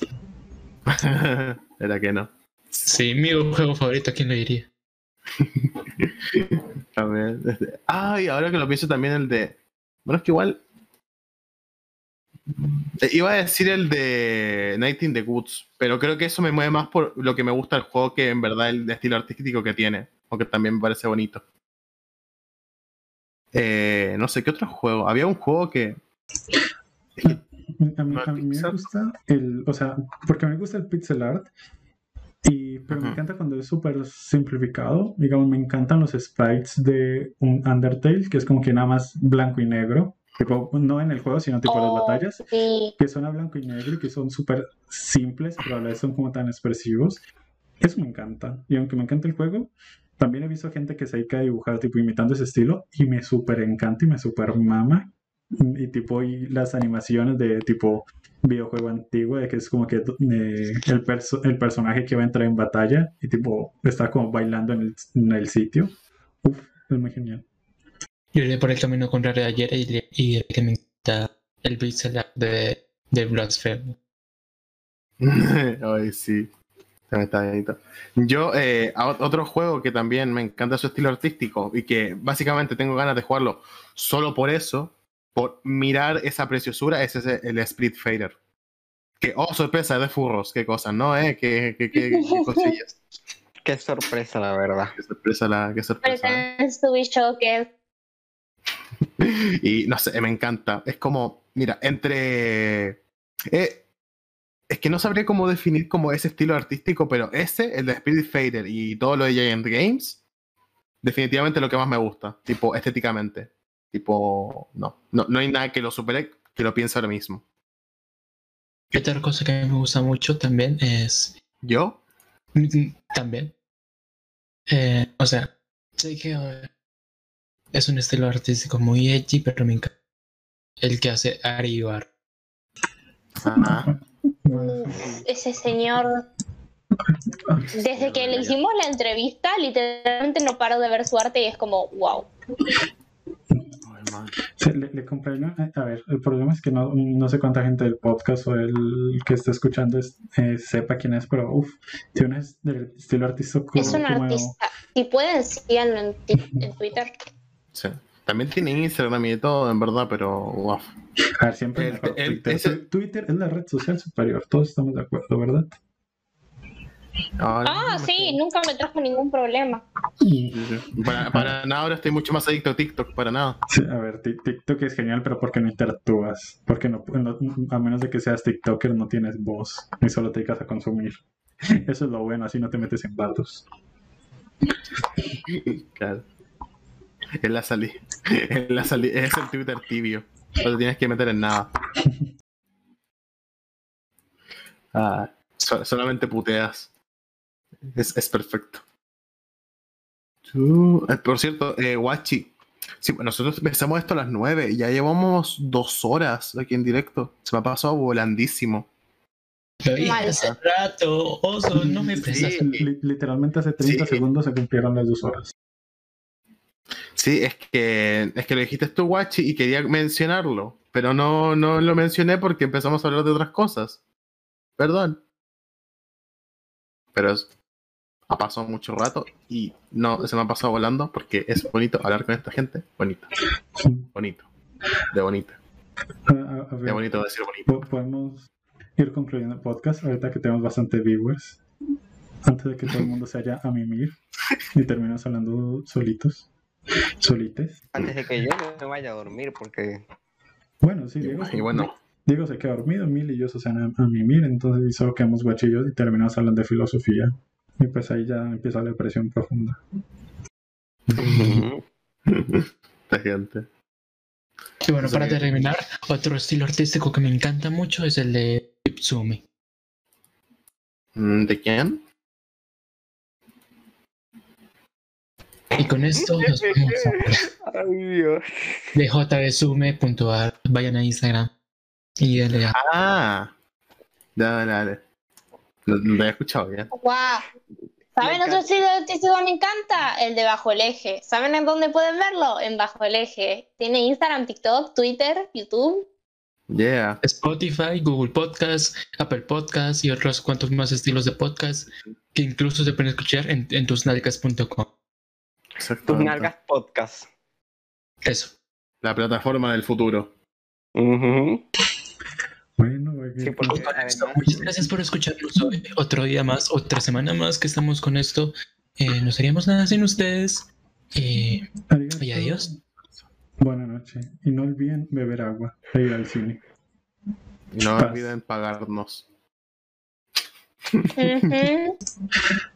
Era que no. Sí, mi juego favorito, ¿quién lo diría? Este- Ay, ahora que lo pienso también el de. Bueno, es que igual. Eh, Iba a decir el de Night in the Woods, pero creo que eso me mueve más por lo que me gusta el juego que en verdad el estilo artístico que tiene, aunque también me parece bonito. Eh, no sé, ¿qué otro juego? Había un juego que... A mí, a mí me gusta el, o sea, porque me gusta el pixel art, y, pero me Ujú. encanta cuando es súper simplificado. Digamos, me encantan los sprites de un Undertale, que es como que nada más blanco y negro. Tipo, no en el juego, sino tipo en las Oh, batallas, Sí, que son a blanco y negro y que son súper simples, pero a la vez son como tan expresivos. Eso me encanta. Y aunque me encanta el juego, también he visto gente que se dedica a dibujar, tipo, imitando ese estilo, y me súper encanta y me súper mama. Y tipo, y las animaciones de tipo videojuego antiguo, de que es como que eh, el, perso- el personaje que va a entrar en batalla y tipo está como bailando en el, en el sitio. Uf, es muy genial. Yo iré por el camino contrario de ayer y, diré- y que me encanta el pixel de, de. Ay, sí. Se me está bonito. Yo, eh, otro juego que también me encanta su estilo artístico y que básicamente tengo ganas de jugarlo solo por eso, por mirar esa preciosura, es ese, el Split Fader. Que, oh, sorpresa, es de furros, qué cosas, ¿no? ¿Eh? Qué, qué, qué, qué cosillas. Qué sorpresa, la verdad. Qué sorpresa, la, qué sorpresa. ¿eh? Y no sé, me encanta. Es como, mira, entre. eh, es que no sabría cómo definir como ese estilo artístico, pero ese, el de Spirit Fader y todo lo de Giant Games, definitivamente lo que más me gusta, tipo estéticamente. Tipo, no, no, no hay nada que lo supere que lo piense ahora mismo. Y otra cosa que a mí me gusta mucho también es. ¿Yo? mm, También. Eh, o sea, sé que. eh, es un estilo artístico muy edgy, pero me encanta. El que hace Ari Ibar. Uf, ese señor. Desde que le hicimos la entrevista, literalmente no paro de ver su arte y es como, wow. Le, le compré una- A ver, el problema es que no, no sé cuánta gente del podcast o el que está escuchando es- eh, sepa quién es, pero uff, tiene un es- del estilo artístico Es un como- artista. Si pueden, síganlo en, en Twitter. Sí. También tiene Instagram y de todo, en verdad, pero wow. A ver, siempre El- mejor el- Twitter. ese- Tu- Twitter es la red social superior, todos estamos de acuerdo, ¿verdad? Ah, sí, nunca me trajo ningún problema. Para, para nada, ahora estoy mucho más adicto a TikTok, para nada. Sí, a ver, Tik- TikTok es genial, pero ¿por qué no interactúas? Porque no, no- a menos de que seas TikToker no tienes voz y solo te dedicas a consumir. Eso es lo bueno, así no te metes en datos. Claro. Es la salida. Es la salida. Es el Twitter tibio. No te tienes que meter en nada. Ah, so- solamente puteas. Es, es perfecto. Tú- eh, por cierto, eh, Guachi. Sí, nosotros empezamos esto a las 9 y ya llevamos dos horas aquí en directo. Se me ha pasado volandísimo. Lo dije Mal. hace rato, oso, no me. Sí. Li- literalmente hace 30 Sí. segundos se cumplieron las dos horas. Sí, es que, es que lo dijiste tú, Guachi, y quería mencionarlo, pero no, no lo mencioné porque empezamos a hablar de otras cosas. Perdón. Pero es- ha pasado mucho rato y no se me ha pasado volando porque es bonito hablar con esta gente. Bonito, bonito. De bonito. A, a- a De bonito decir bonito. po- podemos ir concluyendo el podcast ahorita que tenemos bastante viewers. Antes de que todo el mundo se haya a mimir y terminemos hablando solitos. Solites. Antes de que yo me vaya a dormir, porque Bueno, sí, Diego, Y bueno, Diego se queda dormido, Mil y yo se van a, a mimir, entonces y solo quedamos guachillos y terminamos hablando de filosofía. Y pues ahí ya empieza la depresión profunda. esta gente. Y bueno, para terminar, otro estilo artístico que me encanta mucho es el de Ipsumi. Mm, ¿De quién? Y con esto nos vamos a Ay, Dios. de jbsume.ar. Vayan a Instagram y denle a Ah, dale, dale. Lo, lo había escuchado bien. ¡Wow! ¿Saben otro estilo artístico me encanta? El de Bajo el Eje. ¿Saben en dónde pueden verlo? En Bajo el Eje. Tiene Instagram, TikTok, Twitter, YouTube. Yeah. Spotify, Google Podcast, Apple Podcast y otros cuantos más estilos de podcast que incluso se pueden escuchar en, en tusnalgas.com. Tus nalgas podcast. Eso. La plataforma del futuro. Sí, muchas gracias por escucharnos hoy. Otro día más, otra semana más que estamos con esto. Eh, no seríamos nada sin ustedes. Eh, arigato. y adiós. Buenas noches. Y no olviden beber agua e ir al cine. Y no Paz. olviden pagarnos.